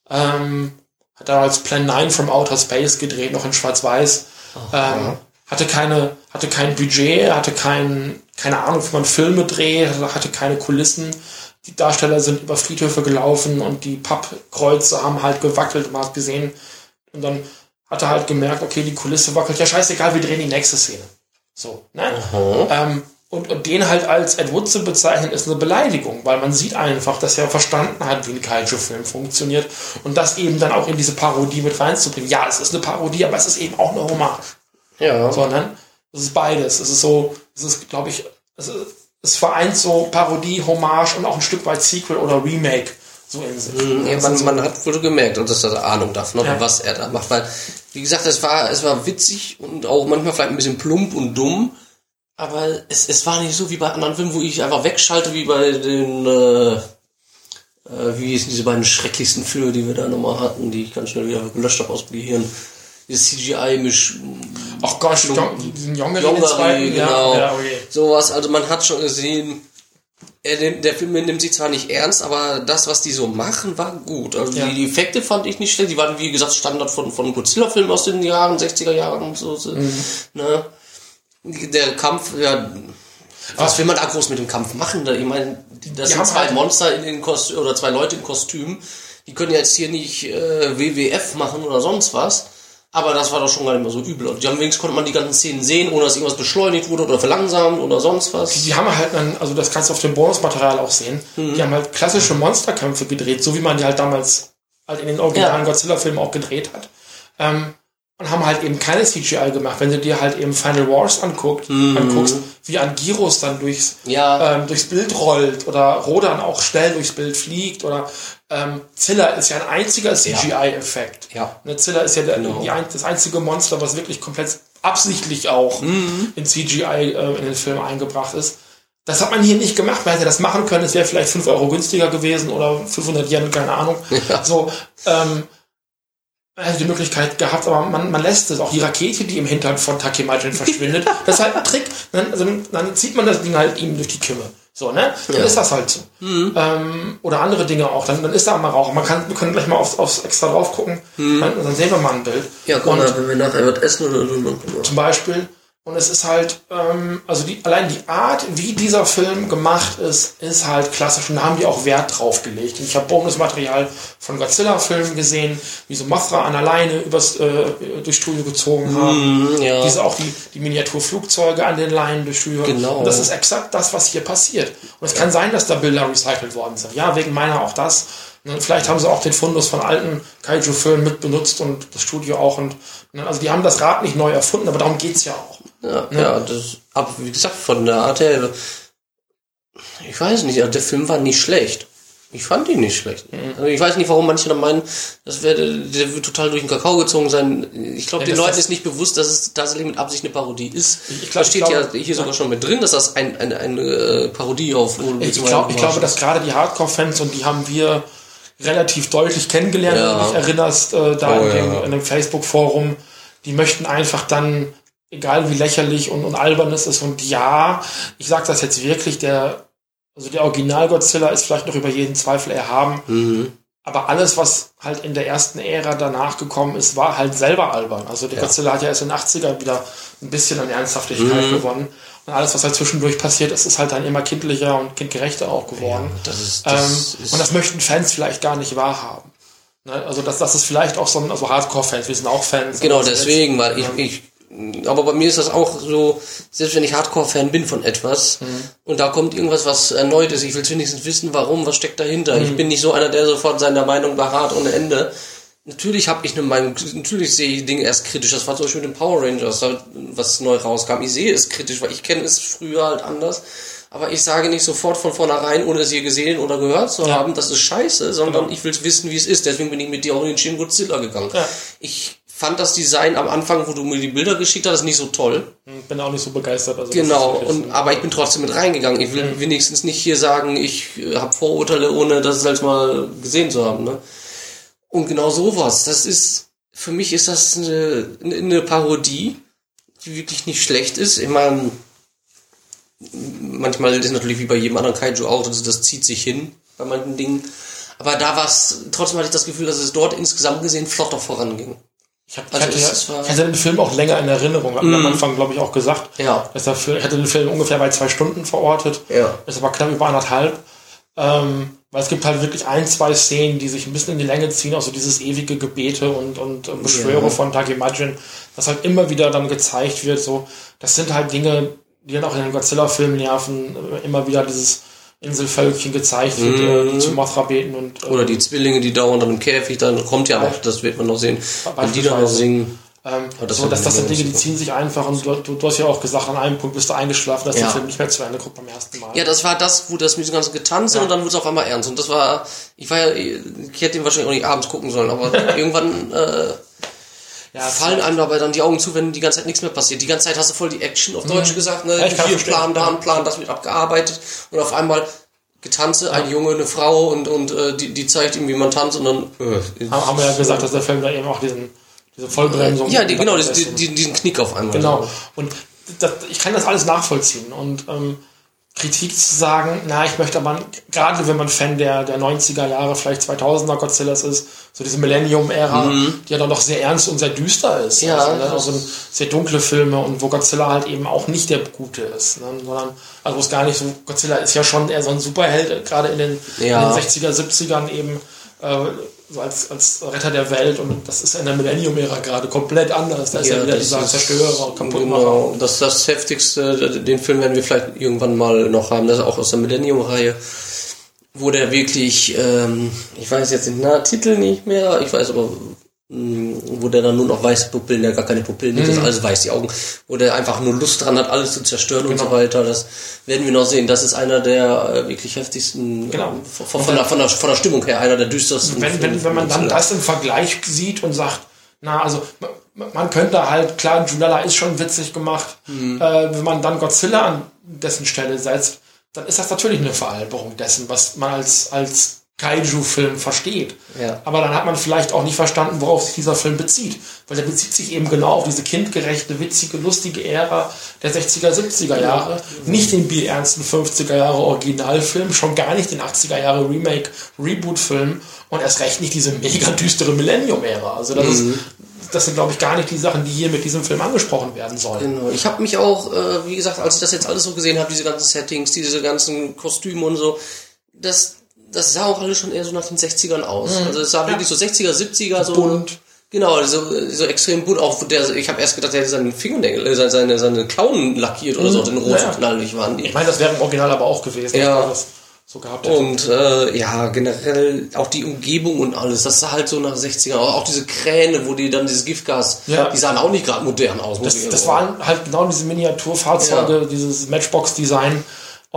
ähm, hat damals Plan 9 from Outer Space gedreht, noch in Schwarz-Weiß. Ähm, hatte keine, hatte kein Budget, hatte kein, keine Ahnung, wie man Filme dreht, hatte- keine Kulissen. Die Darsteller sind über Friedhöfe gelaufen und die Pappkreuze haben halt gewackelt, man hat gesehen. Und dann hat er halt gemerkt, okay, die Kulisse wackelt, ja scheißegal, wir drehen die nächste Szene. So, ne? Ähm, und, und den halt als Ed Wood zu bezeichnen, ist eine Beleidigung, weil man sieht einfach, dass er verstanden hat, wie ein Kaiju-Film funktioniert und das eben dann auch in diese Parodie mit reinzubringen. Ja, es ist eine Parodie, aber es ist eben auch eine Hommage Ja. sondern es ist beides. Es ist so, es ist, glaube ich, es, ist, es vereint so Parodie, Hommage und auch ein Stück weit Sequel oder Remake so in sich. Ja, Das man, man hat wohl gemerkt, und dass er Ahnung davon hat, Ja. was er da macht. Weil, wie gesagt, es war, es war witzig und auch manchmal vielleicht ein bisschen plump und dumm. Aber es, es war nicht so wie bei anderen Filmen, wo ich einfach wegschalte, wie bei den, äh, äh, wie hießen diese beiden schrecklichsten Filme, die wir da nochmal hatten, die ich ganz schnell wieder gelöscht habe aus dem Gehirn. Dieses CGI-Misch, Ach Gott, Jong- diesen Jongari, zweiten, genau. ja, ja, okay. Sowas, also man hat schon gesehen, er, der Film nimmt sich zwar nicht ernst, aber das, was die so machen, war gut. Also Ja. die, Effekte fand ich nicht schlecht. Die waren, wie gesagt, Standard von, von Godzilla-Filmen aus den Jahren, 60er Jahren und so. so Mhm. ne? Der Kampf, ja, was will man da groß mit dem Kampf machen? Ich meine, das Die sind zwei halt- Monster in den Kostüm, oder zwei Leute in Kostüm. Die können jetzt hier nicht äh, WWF machen oder sonst was. Aber das war doch schon gar nicht mehr so übel. Und die haben wenigstens konnte man die ganzen Szenen sehen, ohne dass irgendwas beschleunigt wurde oder verlangsamt oder sonst was. Die haben halt dann, also das kannst du auf dem Bonusmaterial auch sehen, Mhm. die haben halt klassische Monsterkämpfe gedreht, so wie man die halt damals halt in den originalen Ja. Godzilla-Filmen auch gedreht hat. Ähm, und haben halt eben keine CGI gemacht. Wenn du dir halt eben Final Wars anguckt, anguckst, wie Angiros dann durchs, Mhm. Ja. ähm, durchs Bild rollt oder Rodan auch schnell durchs Bild fliegt oder ähm, Zilla ist ja ein einziger CGI-Effekt. Ja. Ne, Zilla ist ja der, Genau. die, das einzige Monster, was wirklich komplett absichtlich auch Mhm. in CGI äh, in den Film eingebracht ist. Das hat man hier nicht gemacht. Man hätte das machen können. Es wäre vielleicht 5 Euro günstiger gewesen oder 500 Yen, keine Ahnung. So, ähm, man hätte die Möglichkeit gehabt, aber man, man lässt es. Auch die Rakete, die im Hintern von Takemajin verschwindet, das ist halt ein Trick. Dann, also, dann zieht man das Ding halt ihm durch die Kimme. So, ne? Dann ist das halt so. Ähm, oder andere Dinge auch. Dann, dann ist da mal Rauch. Man kann, wir können gleich mal aufs, aufs extra drauf gucken. Dann, dann sehen wir mal ein Bild. Ja, Und- mal, wenn wir nachher was essen oder so, zum Beispiel, Und es ist halt, ähm, also die, allein die Art, wie dieser Film gemacht ist, ist halt klassisch. Und da haben die auch Wert drauf gelegt. Und ich habe Bonusmaterial von Godzilla-Filmen gesehen, wie so Mothra an alleine übers, äh, durch Studio gezogen haben. Mhm, ja. Diese auch die, die Miniaturflugzeuge an den Leinen durch Studio. Genau. Und das ist exakt das, was hier passiert. Und es kann sein, dass da Bilder recycelt worden sind. Ja, wegen meiner auch das. Und vielleicht haben sie auch den Fundus von alten Kaiju-Filmen mit benutzt und das Studio auch. Und ne, also die haben das Rad nicht neu erfunden, aber darum geht's ja auch. Ja, ja, das, aber wie gesagt, von der Art her, ich weiß nicht, also der Film war nicht schlecht. Ich fand ihn nicht schlecht. Also ich weiß nicht, warum manche da meinen, das wäre, der wird total durch den Kakao gezogen sein. Ich glaube, Ja, den Leuten ist nicht bewusst, dass es tatsächlich mit Absicht eine Parodie ist. Ich glaub- da steht ich ja glaube- hier sogar schon mit drin, dass das ein, ein, eine äh, Parodie auf Ich, glaub, ich glaube, dass gerade die Hardcore-Fans, und die haben wir relativ deutlich kennengelernt, Ja. wenn du dich erinnerst, äh, da Oh, in, dem, ja. in dem Facebook-Forum, die möchten einfach dann, egal wie lächerlich und, und albern es ist, und ja, ich sage das jetzt wirklich, der, also der Original-Godzilla ist vielleicht noch über jeden Zweifel erhaben, Mhm. aber alles, was halt in der ersten Ära danach gekommen ist, war halt selber albern. Also der Godzilla hat ja erst in den 80ern wieder ein bisschen an Ernsthaftigkeit Mhm. gewonnen. Und alles, was halt zwischendurch passiert ist, ist halt dann immer kindlicher und kindgerechter auch geworden. das ist, das ähm, ist und das möchten Fans vielleicht gar nicht wahrhaben. Ne? Also das, das ist vielleicht auch so ein, also Hardcore-Fans, wir sind auch Fans. Genau, aber deswegen, weil ich, ich, aber bei mir ist das auch so, selbst wenn ich Hardcore-Fan bin von etwas und da kommt irgendwas, was erneut ist, ich will wenigstens wissen, warum, was steckt dahinter. Ich bin nicht so einer, der sofort seiner Meinung beharrt ohne Ende. Natürlich habe ich eine Meinung, natürlich sehe ich Dinge erst kritisch. Das war zum Beispiel mit den Power Rangers, was neu rauskam. Ich sehe es kritisch, weil ich kenne es früher halt anders. Aber ich sage nicht sofort von vornherein, ohne es je gesehen oder gehört zu haben, das ist scheiße, sondern ich will wissen, wie es ist. Deswegen bin ich mit dir auch in den Shin Godzilla gegangen. Ja. Ich fand das Design am Anfang, wo du mir die Bilder geschickt hast, nicht so toll. Ich bin auch nicht so begeistert. Also Genau, und, aber ich bin trotzdem mit reingegangen. Ich will wenigstens nicht hier sagen, ich äh, habe Vorurteile, ohne das selbst mal gesehen zu haben. Ne? Und genau sowas. Das ist, für mich ist das eine, eine Parodie, die wirklich nicht schlecht ist. Ich meine, manchmal ist es natürlich wie bei jedem anderen Kaiju auch, das, das zieht sich hin bei manchen Dingen. Aber da war es, trotzdem hatte ich das Gefühl, dass es dort insgesamt gesehen flotter voranging. Ich, hab, ich, Also hatte, es war- ich hatte den Film auch länger in Erinnerung. Mir am Anfang, glaube ich, auch gesagt. Ja. Dass der Film, ich hatte den Film ungefähr bei zwei Stunden verortet. Ja. Ist aber knapp über anderthalb. Ähm, weil es gibt halt wirklich ein, zwei Szenen, die sich ein bisschen in die Länge ziehen, auch so dieses ewige Gebete und, und äh, Beschwöre Ja. von Takemajin, das halt immer wieder dann gezeigt wird. So, das sind halt Dinge, die dann auch in den Godzilla-Filmen nerven, immer wieder dieses Inselvölkchen gezeigt wird, äh, die zu Mothra beten und äh, Oder die Zwillinge, die dauernd an einem Käfig, dann kommt ja noch, das wird man noch sehen, wenn die dann noch Beispielsweise. singen. Ähm, das so, dass das sind Dinge, die ziehen sich einfach und du, du, du hast ja auch gesagt, an einem Punkt bist du eingeschlafen, dass Ja. der Film nicht mehr zu Ende guckt beim ersten Mal. Ja, das war das, wo das mit dem ganzen Getanze Ja. und dann wurde es auf einmal ernst. Und das war, ich war ja, ich hätte ihn wahrscheinlich auch nicht abends gucken sollen, aber irgendwann äh, ja, fallen einem dabei dann die Augen zu, wenn die ganze Zeit nichts mehr passiert. Die ganze Zeit hast du voll die Action auf Deutsch gesagt, ne? Mhm. Ja, Hier. Plan, da ein Plan, das wird abgearbeitet und auf einmal Getanze, ein Junge, eine Frau und, und äh, die, die zeigt ihm, wie man tanzt und dann äh, haben, wir ja gesagt, dass der Film da eben auch diesen, diese Vollbremsung. Ja, die, genau, das die, die, diesen Knick auf einmal. Genau. Und das, ich kann das alles nachvollziehen. Und ähm, Kritik zu sagen, na, ich möchte aber, gerade wenn man Fan der, der 90er Jahre, vielleicht 2000er Godzillas ist, so diese Millennium-Ära, die ja dann doch sehr ernst und sehr düster ist. Mhm. Ja, also, ne, also sehr dunkle Filme und wo Godzilla halt eben auch nicht der Gute ist, ne, sondern, also wo es gar nicht so, Godzilla ist ja schon eher so ein Superheld, gerade in den, Ja. in den 60er, 70ern eben, äh, so als, als Retter der Welt und das ist in der Millennium-Ära gerade komplett anders. Da ist ja, Ja, wieder dieser ist- Zerstörer und Kaputtmacher. Genau, das das heftigste, den Film werden wir vielleicht irgendwann mal noch haben, das ist auch aus der Millennium-Reihe, wo der wirklich, ähm, ich weiß jetzt den Titel nicht mehr, ich weiß aber, wo der dann nur noch weiße Pupillen, der gar keine Pupillen, das ist alles weiß, die Augen, wo der einfach nur Lust dran hat, alles zu zerstören und so weiter, das werden wir noch sehen, das ist einer der äh, wirklich heftigsten, Genau. äh, von, von, der, von, der, von der Stimmung her, einer der düstersten. wenn, wenn, wenn man dann das im Vergleich sieht und sagt, na, also man, man könnte halt, klar, Julala ist schon witzig gemacht, Mhm. äh, wenn man dann Godzilla an dessen Stelle setzt, dann ist das natürlich eine Veralberung dessen, was man als, als Kaiju-Film versteht. Ja. Aber dann hat man vielleicht auch nicht verstanden, worauf sich dieser Film bezieht. Weil der bezieht sich eben genau auf diese kindgerechte, witzige, lustige Ära der 60er, 70er Jahre. Nicht den bierernsten 50er Jahre Originalfilm, schon gar nicht den 80er Jahre Remake, Reboot-Film und erst recht nicht diese mega düstere Millennium-Ära. Also das ist das sind, glaube ich, gar nicht die Sachen, die hier mit diesem Film angesprochen werden sollen. Genau. Ich habe mich auch, äh, wie gesagt, als ich das jetzt alles so gesehen habe, diese ganzen Settings, diese ganzen Kostüme und so, das, das sah auch alles schon eher so nach den 60ern aus. Also es sah wirklich so 60er, 70er, so Bunt. Genau, so, so extrem bunt. Auch der, ich habe erst gedacht, er hätte seinen Fingernägel, äh, seine, seine, seine Klauen lackiert oder so, den rot Ja. und knallig waren die. Ich meine, das wäre im Original aber auch gewesen, Ja. so gehabt hätte. Und äh, ja, generell auch die Umgebung und alles, das sah halt so nach 60er. Auch, auch diese Kräne, wo die dann dieses Giftgas, Ja. die sahen auch nicht gerade modern aus. Das, das waren halt genau diese Miniaturfahrzeuge, dieses Matchbox-Design.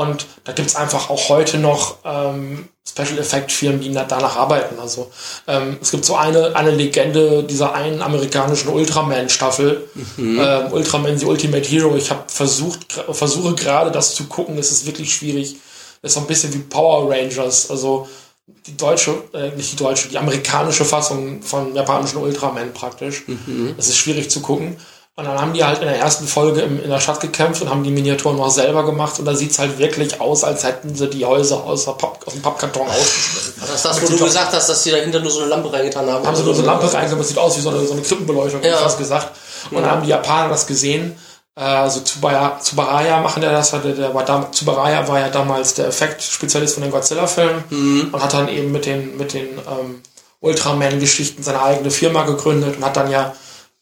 Und da gibt's einfach auch heute noch ähm, Special Effect Firmen, die na- danach arbeiten. Also ähm, es gibt so eine, eine Legende dieser einen amerikanischen Ultraman-Staffel, ähm, Ultraman The Ultimate Hero. Ich habe versucht, versuche gerade das zu gucken. Es ist wirklich schwierig. Das ist so ein bisschen wie Power Rangers. Also die deutsche, äh, nicht die deutsche, die amerikanische Fassung von japanischen Ultraman praktisch. Das ist schwierig zu gucken. Und dann haben die halt in der ersten Folge in der Stadt gekämpft und haben die Miniaturen noch selber gemacht. Und da sieht's halt wirklich aus, als hätten sie die Häuser aus, Papp, aus dem Pappkarton ausgeschnitten. Das ist das, wo du gesagt hast, dass die dahinter nur so eine Lampe reingetan haben. haben sie nur so eine Lampe reingemacht, sieht aus wie so eine, so eine Krippenbeleuchtung, Ja. ja. fast gesagt. Und dann haben die Japaner das gesehen. Äh, Also Tsubaya, Tsubaraya machen der das, der, der war da, Tsubaraya war ja damals der Effektspezialist von den Godzilla-Filmen und hat dann eben mit den, mit den ähm, Ultraman-Geschichten seine eigene Firma gegründet und hat dann ja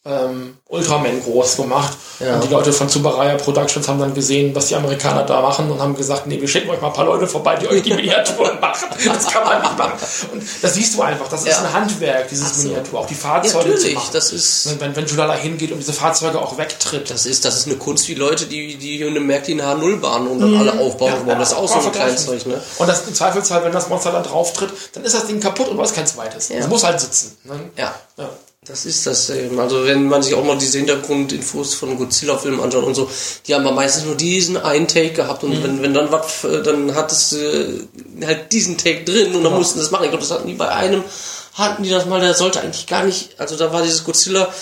ähm, Ultraman groß gemacht. Ja. Und die Leute von Tsubaraya Productions haben dann gesehen, was die Amerikaner da machen und haben gesagt, nee, wir schicken euch mal ein paar Leute vorbei, die euch die Miniaturen machen. Das kann man nicht machen. Und das siehst du einfach, das ist Ja. ein Handwerk, dieses Miniatur. Auch die Fahrzeuge Ja, zu natürlich, machen. das ist- wenn, wenn Julala hingeht und diese Fahrzeuge auch wegtritt. Das ist, das ist eine Kunst wie Leute, die, die hier in Merk die eine H0-Bahn und dann alle aufbauen wollen. Das ist auch so ein kann man kleines vergleichen. Zeug, ne? Und das im Zweifelsfall, wenn das Monster dann drauf tritt, dann ist das Ding kaputt und du hast kein zweites. Es muss halt sitzen. Ne? Ja. Ja. Das ist das eben. Also wenn man sich auch mal diese Hintergrundinfos von Godzilla-Filmen anschaut und so, die haben ja meistens nur diesen einen Take gehabt und wenn, wenn dann was, äh, dann hat es äh, halt diesen Take drin und dann mussten sie das machen. Ich glaube, das hatten die bei einem, hatten die das mal, der sollte eigentlich gar nicht, also da war dieses Godzilla,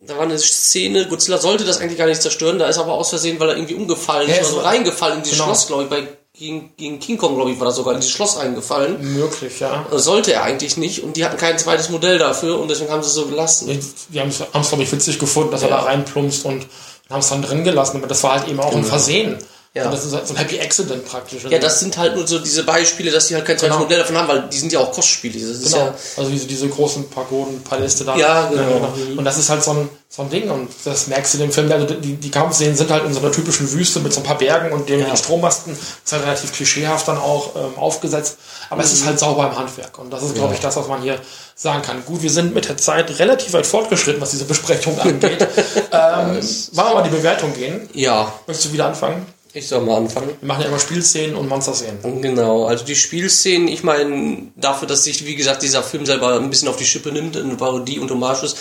da war eine Szene, Godzilla sollte das eigentlich gar nicht zerstören, da ist aber aus Versehen, weil er irgendwie umgefallen Ja, ist, so reingefallen in dieses genau. Schloss, glaube ich, bei gegen, gegen King Kong, glaube ich, war das sogar in dieses Schloss reingefallen. Möglich, ja. Sollte er eigentlich nicht und die hatten kein zweites Modell dafür und deswegen haben sie es so gelassen. Die, die haben es, glaube ich, witzig gefunden, dass er Ja. da reinplumpst und haben es dann drin gelassen. Aber das war halt eben auch ein Versehen. Ja. Und das ist halt so ein Happy Accident praktisch. Ja, das sind halt nur so diese Beispiele, dass die halt kein zweites Genau. Modell davon haben, weil die sind ja auch Kostspiele. Genau. ja, also diese, diese großen Pagoden, Paläste da. Ja, genau. Und das ist halt so ein, so ein Ding. Und das merkst du in dem Film. Also die, die Kampfszenen sind halt in so einer typischen Wüste mit so ein paar Bergen und den, Ja. den Strommasten. ist halt relativ klischeehaft dann auch ähm, aufgesetzt. Aber es ist halt sauber im Handwerk. Und das ist, glaube ich, das, was man hier sagen kann. Gut, wir sind mit der Zeit relativ weit fortgeschritten, was diese Besprechung angeht. ähm, wollen wir mal die Bewertung gehen? ja, Möchtest du wieder anfangen? Ich soll mal anfangen. Wir machen ja immer Spielszenen und Monster-Szenen. Genau, also die Spielszenen, ich meine, dafür, dass sich, wie gesagt, dieser Film selber ein bisschen auf die Schippe nimmt, eine Parodie und Hommage ist,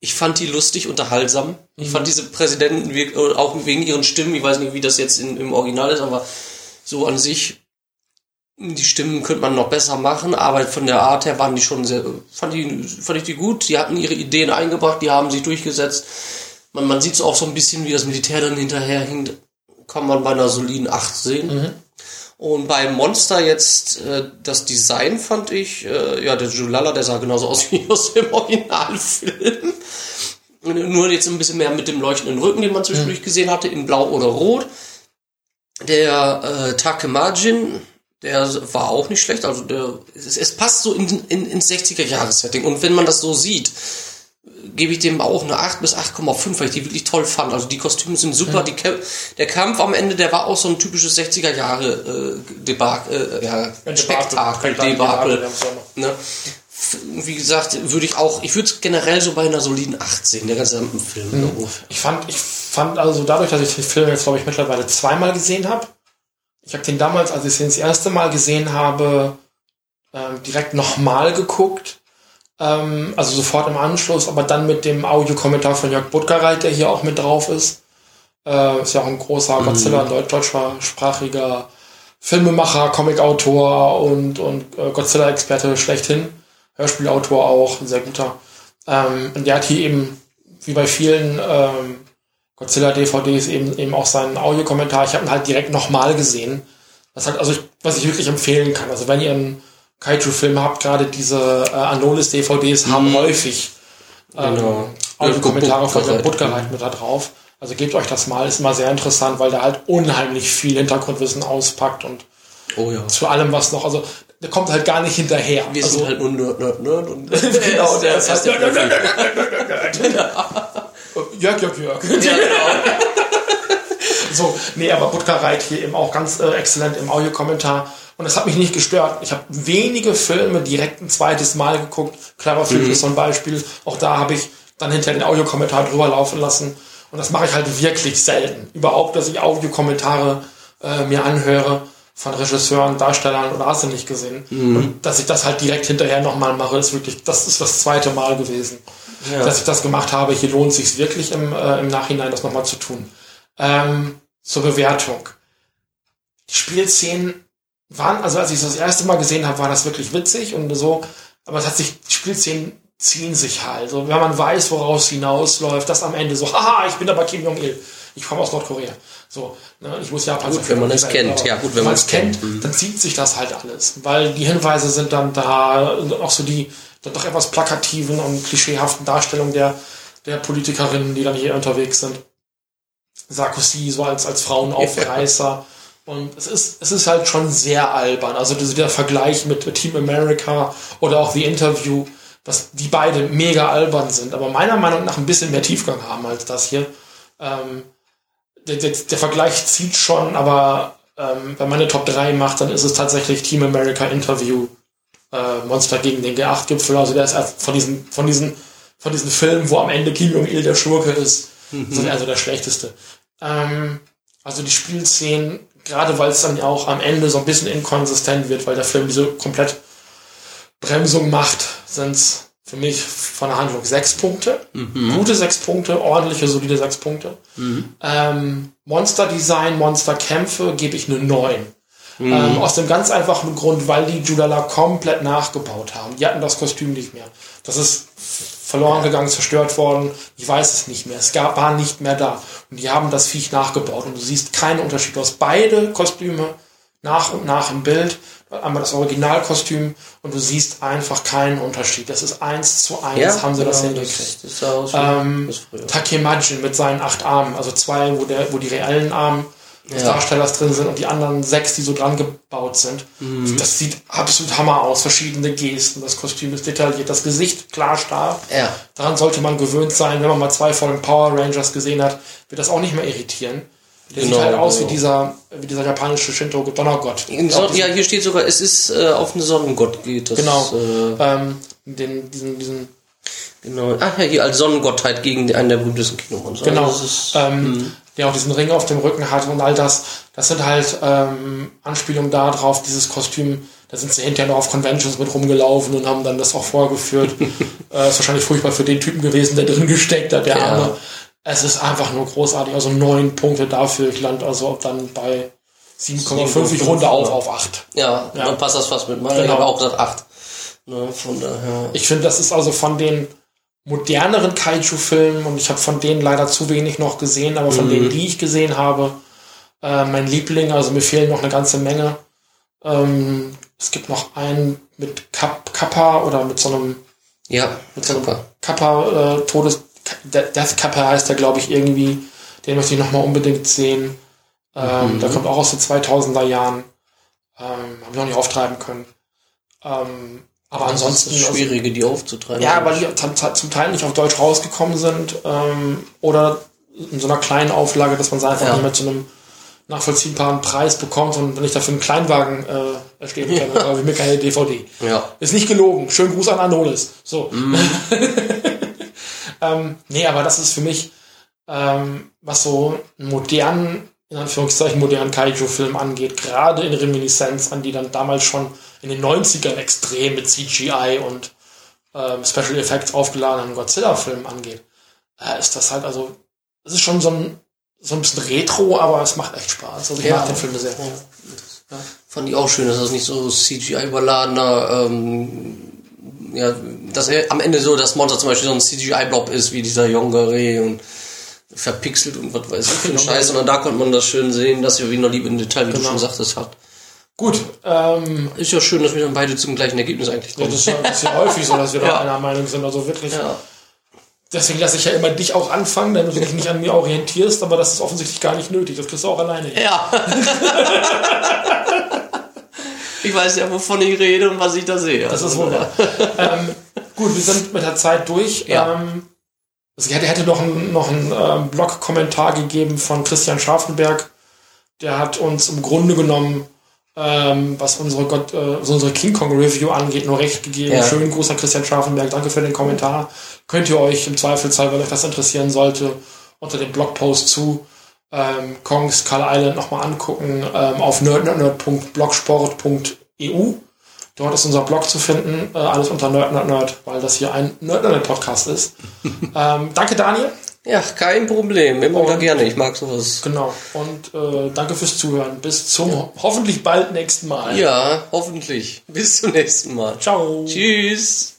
ich fand die lustig, unterhaltsam. Ich fand diese Präsidenten äh, auch wegen ihren Stimmen, ich weiß nicht, wie das jetzt in, im Original ist, aber so an sich, die Stimmen könnte man noch besser machen, aber von der Art her waren die schon sehr, fand, die, fand ich die gut, die hatten ihre Ideen eingebracht, die haben sich durchgesetzt. Man, man sieht so auch so ein bisschen, wie das Militär dann hinterher hinkt, kann man bei einer soliden 8 sehen. Und bei Monster jetzt, äh, das Design fand ich, äh, ja, der Julala, der sah genauso aus wie aus dem Originalfilm. Nur jetzt ein bisschen mehr mit dem leuchtenden Rücken, den man zwischendurch gesehen hatte, in blau oder rot. Der äh, Takemajin, der war auch nicht schlecht. Also der, es, es passt so in, in, ins 60er-Jahres-Setting. Und wenn man das so sieht, gebe ich dem auch eine 8 bis 8,5, weil ich die wirklich toll fand. Also die Kostüme sind super. Die, Kä- der Kampf am Ende, der war auch so ein typisches 60er Jahre äh, Debakel, äh, ja, Spektakel, Debakel. Ne? Wie gesagt, würde ich auch, ich würde es generell so bei einer soliden 8 sehen, der gesamte Film. Mhm. Ich fand, ich fand also dadurch, dass ich den Film jetzt, glaube ich, mittlerweile zweimal gesehen habe, ich habe den damals, als ich den das erste Mal gesehen habe, ähm, direkt nochmal geguckt. Ähm, also sofort im Anschluss, aber dann mit dem Audiokommentar von Jörg Buttgereit, der hier auch mit drauf ist. Äh, ist ja auch ein großer Godzilla, ein deut- deutschsprachiger Filmemacher, Comicautor und, und äh, Godzilla-Experte schlechthin. Hörspielautor auch, ein sehr guter. Ähm, und der hat hier eben, wie bei vielen ähm, Godzilla-DVDs, eben, eben auch seinen Audiokommentar. Ich habe ihn halt direkt nochmal gesehen. Das hat, also ich, was ich wirklich empfehlen kann. Also wenn ihr einen Kaiju-Film habt, gerade diese äh, Anolis-DVDs haben häufig Genau. ähm, Audiokommentare Ja, von der Butgereit. Butgereit mit da drauf. Also gebt euch das mal, ist mal sehr interessant, weil der halt unheimlich viel Hintergrundwissen auspackt und Oh ja. zu allem, was noch, also der kommt halt gar nicht hinterher. Wir also, sind halt nur Nerd, Nerd, Nerd und genau, der ist halt, Jörg, Jörg, Jörg. Ja, genau. So, nee, aber Butgereit hier eben auch ganz äh, exzellent im Audiokommentar. Und das hat mich nicht gestört. Ich habe wenige Filme direkt ein zweites Mal geguckt. Klarer Film ist so ein Beispiel. Auch da habe ich dann hinterher den Audiokommentar drüber laufen lassen. Und das mache ich halt wirklich selten. Überhaupt, dass ich Audiokommentare äh, mir anhöre von Regisseuren, Darstellern oder hast du nicht gesehen. Und dass ich das halt direkt hinterher nochmal mache, ist wirklich, das ist das zweite Mal gewesen, Ja. dass ich das gemacht habe. Hier lohnt es sich wirklich im, äh, im Nachhinein, das nochmal zu tun. Ähm, zur Bewertung. Die Spielszenen waren, also als ich das, das erste Mal gesehen habe, war das wirklich witzig und so, aber es hat sich, die Spielszenen ziehen sich halt. Also, wenn man weiß, woraus es hinausläuft, das am Ende so, haha, ich bin aber Kim Jong-il. Ich komme aus Nordkorea. So, ne, ich muss Japan Gut, wenn man es kennt. Ja, gut, wenn man es kennt. kennt, dann zieht sich das halt alles. Weil die Hinweise sind dann da, auch so die dann doch etwas plakativen und klischeehaften Darstellungen der, der Politikerinnen, die dann hier unterwegs sind. Sarkozy so als, als Frauenaufreißer. Und es ist, es ist halt schon sehr albern. Also dieser der Vergleich mit Team America oder auch The Interview, dass die beide mega albern sind, aber meiner Meinung nach ein bisschen mehr Tiefgang haben als das hier. Ähm, der, der, der Vergleich zieht schon, aber ähm, wenn man eine Top 3 macht, dann ist es tatsächlich Team America Interview äh, Monster gegen den G8-Gipfel. Also der ist erst von diesen, von diesen, von diesen Filmen, wo am Ende Kim Jong-il der Schurke ist, so also der schlechteste. Ähm, also die Spielszenen, gerade weil es dann ja auch am Ende so ein bisschen inkonsistent wird, weil der Film diese komplett Bremsung macht, sind es für mich von der Handlung sechs Punkte. Gute sechs Punkte, ordentliche, solide sechs Punkte. Ähm, Monster-Design, Monsterkämpfe gebe ich eine neun. Ähm, aus dem ganz einfachen Grund, weil die Judala komplett nachgebaut haben. Die hatten das Kostüm nicht mehr. Das ist verloren gegangen, zerstört worden. Ich weiß es nicht mehr. Es gab, war nicht mehr da. Und die haben das Viech nachgebaut. Und du siehst keinen Unterschied. Du hast beide Kostüme nach und nach im Bild. Einmal das Originalkostüm und du siehst einfach keinen Unterschied. Das ist eins zu eins, haben sie das genau, hingekriegt. Das, wie Ähm. Takemajin mit seinen acht Armen, also zwei, wo, der, wo die reellen Arme des Ja. Darstellers drin sind und die anderen sechs, die so dran gebaut sind. Mhm. Das sieht absolut Hammer aus. Verschiedene Gesten, das Kostüm ist detailliert, das Gesicht klar starr. Ja. Daran sollte man gewöhnt sein. Wenn man mal zwei von den Power Rangers gesehen hat, wird das auch nicht mehr irritieren. Der Genau, sieht halt aus genau. wie dieser, wie dieser japanische Shinto-Donnergott. In Son ja, hier steht sogar, es ist äh, auf einen Sonnengott geht. Das, Genau. Äh, Ähm, den, diesen, diesen genau. Ach ja, hier als Sonnengottheit gegen einen der berühmtesten Kinomonster. Genau, Also ist, ähm, der auch diesen Ring auf dem Rücken hat und all das. Das sind halt ähm, Anspielungen darauf, dieses Kostüm. Da sind sie hinterher noch auf Conventions mit rumgelaufen und haben dann das auch vorgeführt. äh, ist wahrscheinlich furchtbar für den Typen gewesen, der drin gesteckt hat, der Ja. Arme. Es ist einfach nur großartig. Also neun Punkte dafür. Ich lande also dann bei 7,5. Ich runde auf auf 8. ja, Ja. dann passt das fast mit meiner. Ich Genau. habe auch gesagt 8. Ne, von daher. Ich finde, das ist also von den moderneren Kaiju-Filmen und ich habe von denen leider zu wenig noch gesehen, aber von denen, die ich gesehen habe, äh, mein Liebling, also mir fehlen noch eine ganze Menge. Ähm, es gibt noch einen mit Kap Kappa oder mit so einem Ja, mit so einem. Kappa äh, Todes De- Death Kappa heißt der glaube ich irgendwie. Den möchte ich noch mal unbedingt sehen. Ähm, Der kommt auch aus den 2000er Jahren. Ähm, Habe ich noch nicht auftreiben können. Ähm, aber Das ansonsten das also- Schwierige, die aufzutreiben. ja, weil die zum Teil- nicht auf Deutsch rausgekommen sind ähm, oder in so einer kleinen Auflage, dass man sie einfach Ja. nicht mehr zu einem nachvollziehbaren Preis bekommt und wenn ich dafür einen Kleinwagen äh, erstehen kann, habe ich mir keine DVD. Ja. Ist nicht gelogen. Schönen Gruß an Anolis. So. ähm, nee, aber das ist für mich, ähm, was so modernen, in Anführungszeichen modernen Kaiju-Film angeht, gerade in Reminiszenz an die dann damals schon in den 90ern extrem mit CGI und ähm, Special Effects aufgeladenen Godzilla-Filmen angeht, äh, ist das halt also, es ist schon so ein, so ein bisschen Retro, aber es macht echt Spaß. Also ich Ja. mag den Film sehr. Fand ich auch schön, dass das nicht so CGI-überladener, ähm, ja, dass er am Ende so das Monster zum Beispiel so ein CGI-Blob ist, wie dieser Yongare und verpixelt und was weiß ich für ein Scheiß. Und da konnte man das schön sehen, dass wie noch lieb im Detail, wie du Genau. schon sagtest, hat. Gut, ähm, Ist ja schön, dass wir dann beide zum gleichen Ergebnis eigentlich Ja, kommen. das ist ja, das ist ja häufig so, dass wir da Ja. einer Meinung sind. Also wirklich, Ja. Deswegen lasse ich ja immer dich auch anfangen, damit du dich nicht an mir orientierst, aber das ist offensichtlich gar nicht nötig. Das kriegst du auch alleine hin. Ja. ich weiß ja, wovon ich rede und was ich da sehe. Das ist wahr. ähm, gut, wir sind mit der Zeit durch. Ja. Ähm, es hätte, hätte noch einen noch einen, ähm, Blog-Kommentar gegeben von Christian Scharfenberg. Der hat uns im Grunde genommen, ähm, was unsere, Gott, äh, was unsere King Kong Review angeht, nur recht gegeben. Ja. Schönen Gruß an Christian Scharfenberg. Danke für den Kommentar. Könnt ihr euch im Zweifelsfall, wenn euch das interessieren sollte, unter dem Blogpost zu ähm, Kong Skull Island nochmal angucken ähm, auf nerdnerdnerd.blogsport.eu. Dort ist unser Blog zu finden, äh, alles unter Nerd Nerd Nerd, weil das hier ein Nerd Nerd Nerd Podcast ist. ähm, danke Daniel, Ja, kein Problem. Immer wieder gerne. Ich mag sowas. genau, und äh, danke fürs Zuhören. Bis zum ho hoffentlich bald nächsten Mal. Ja, hoffentlich. Bis zum nächsten Mal. Ciao. Tschüss.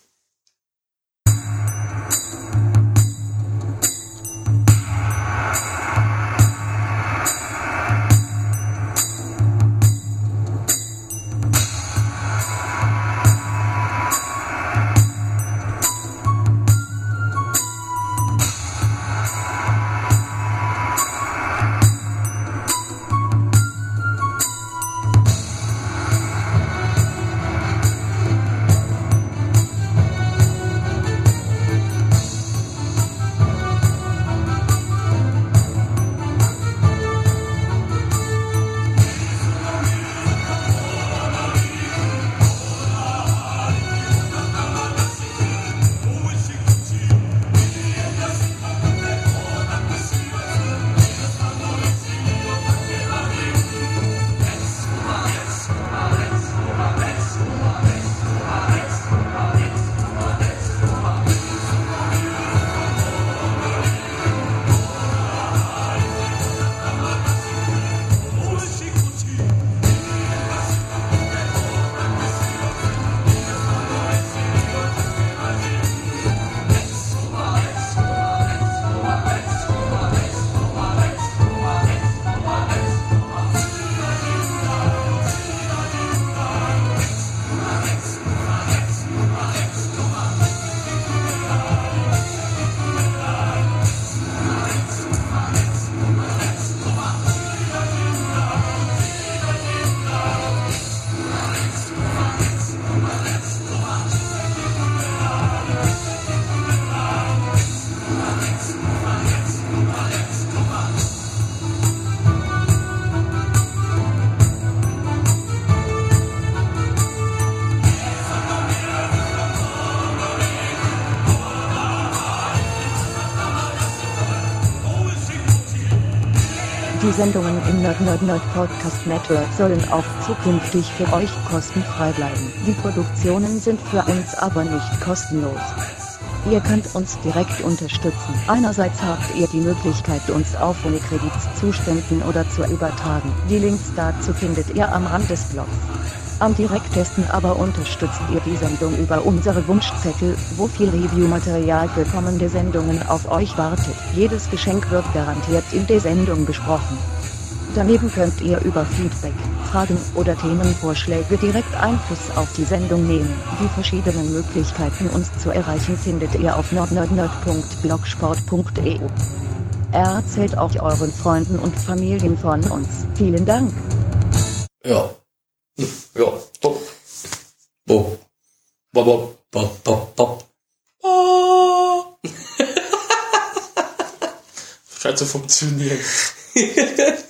Sendungen im Nerd Nerd Nerd Podcast Network sollen auch zukünftig für euch kostenfrei bleiben. Die Produktionen sind für uns aber nicht kostenlos. Ihr könnt uns direkt unterstützen. Einerseits habt ihr die Möglichkeit, uns auf Kredits zu spenden oder zu übertragen. Die Links dazu findet ihr am Rand des Blogs. Am direktesten aber unterstützt ihr die Sendung über unsere Wunschzettel, wo viel Review-Material für kommende Sendungen auf euch wartet. Jedes Geschenk wird garantiert in der Sendung besprochen. Daneben könnt ihr über Feedback, Fragen oder Themenvorschläge direkt Einfluss auf die Sendung nehmen. Die verschiedenen Möglichkeiten uns zu erreichen findet ihr auf nordnordnerd.blogsport.eu. Erzählt auch euren Freunden und Familien von uns. Vielen Dank. Ja. Bob, bob, bob, bob, bob. Scheint zu funktionieren.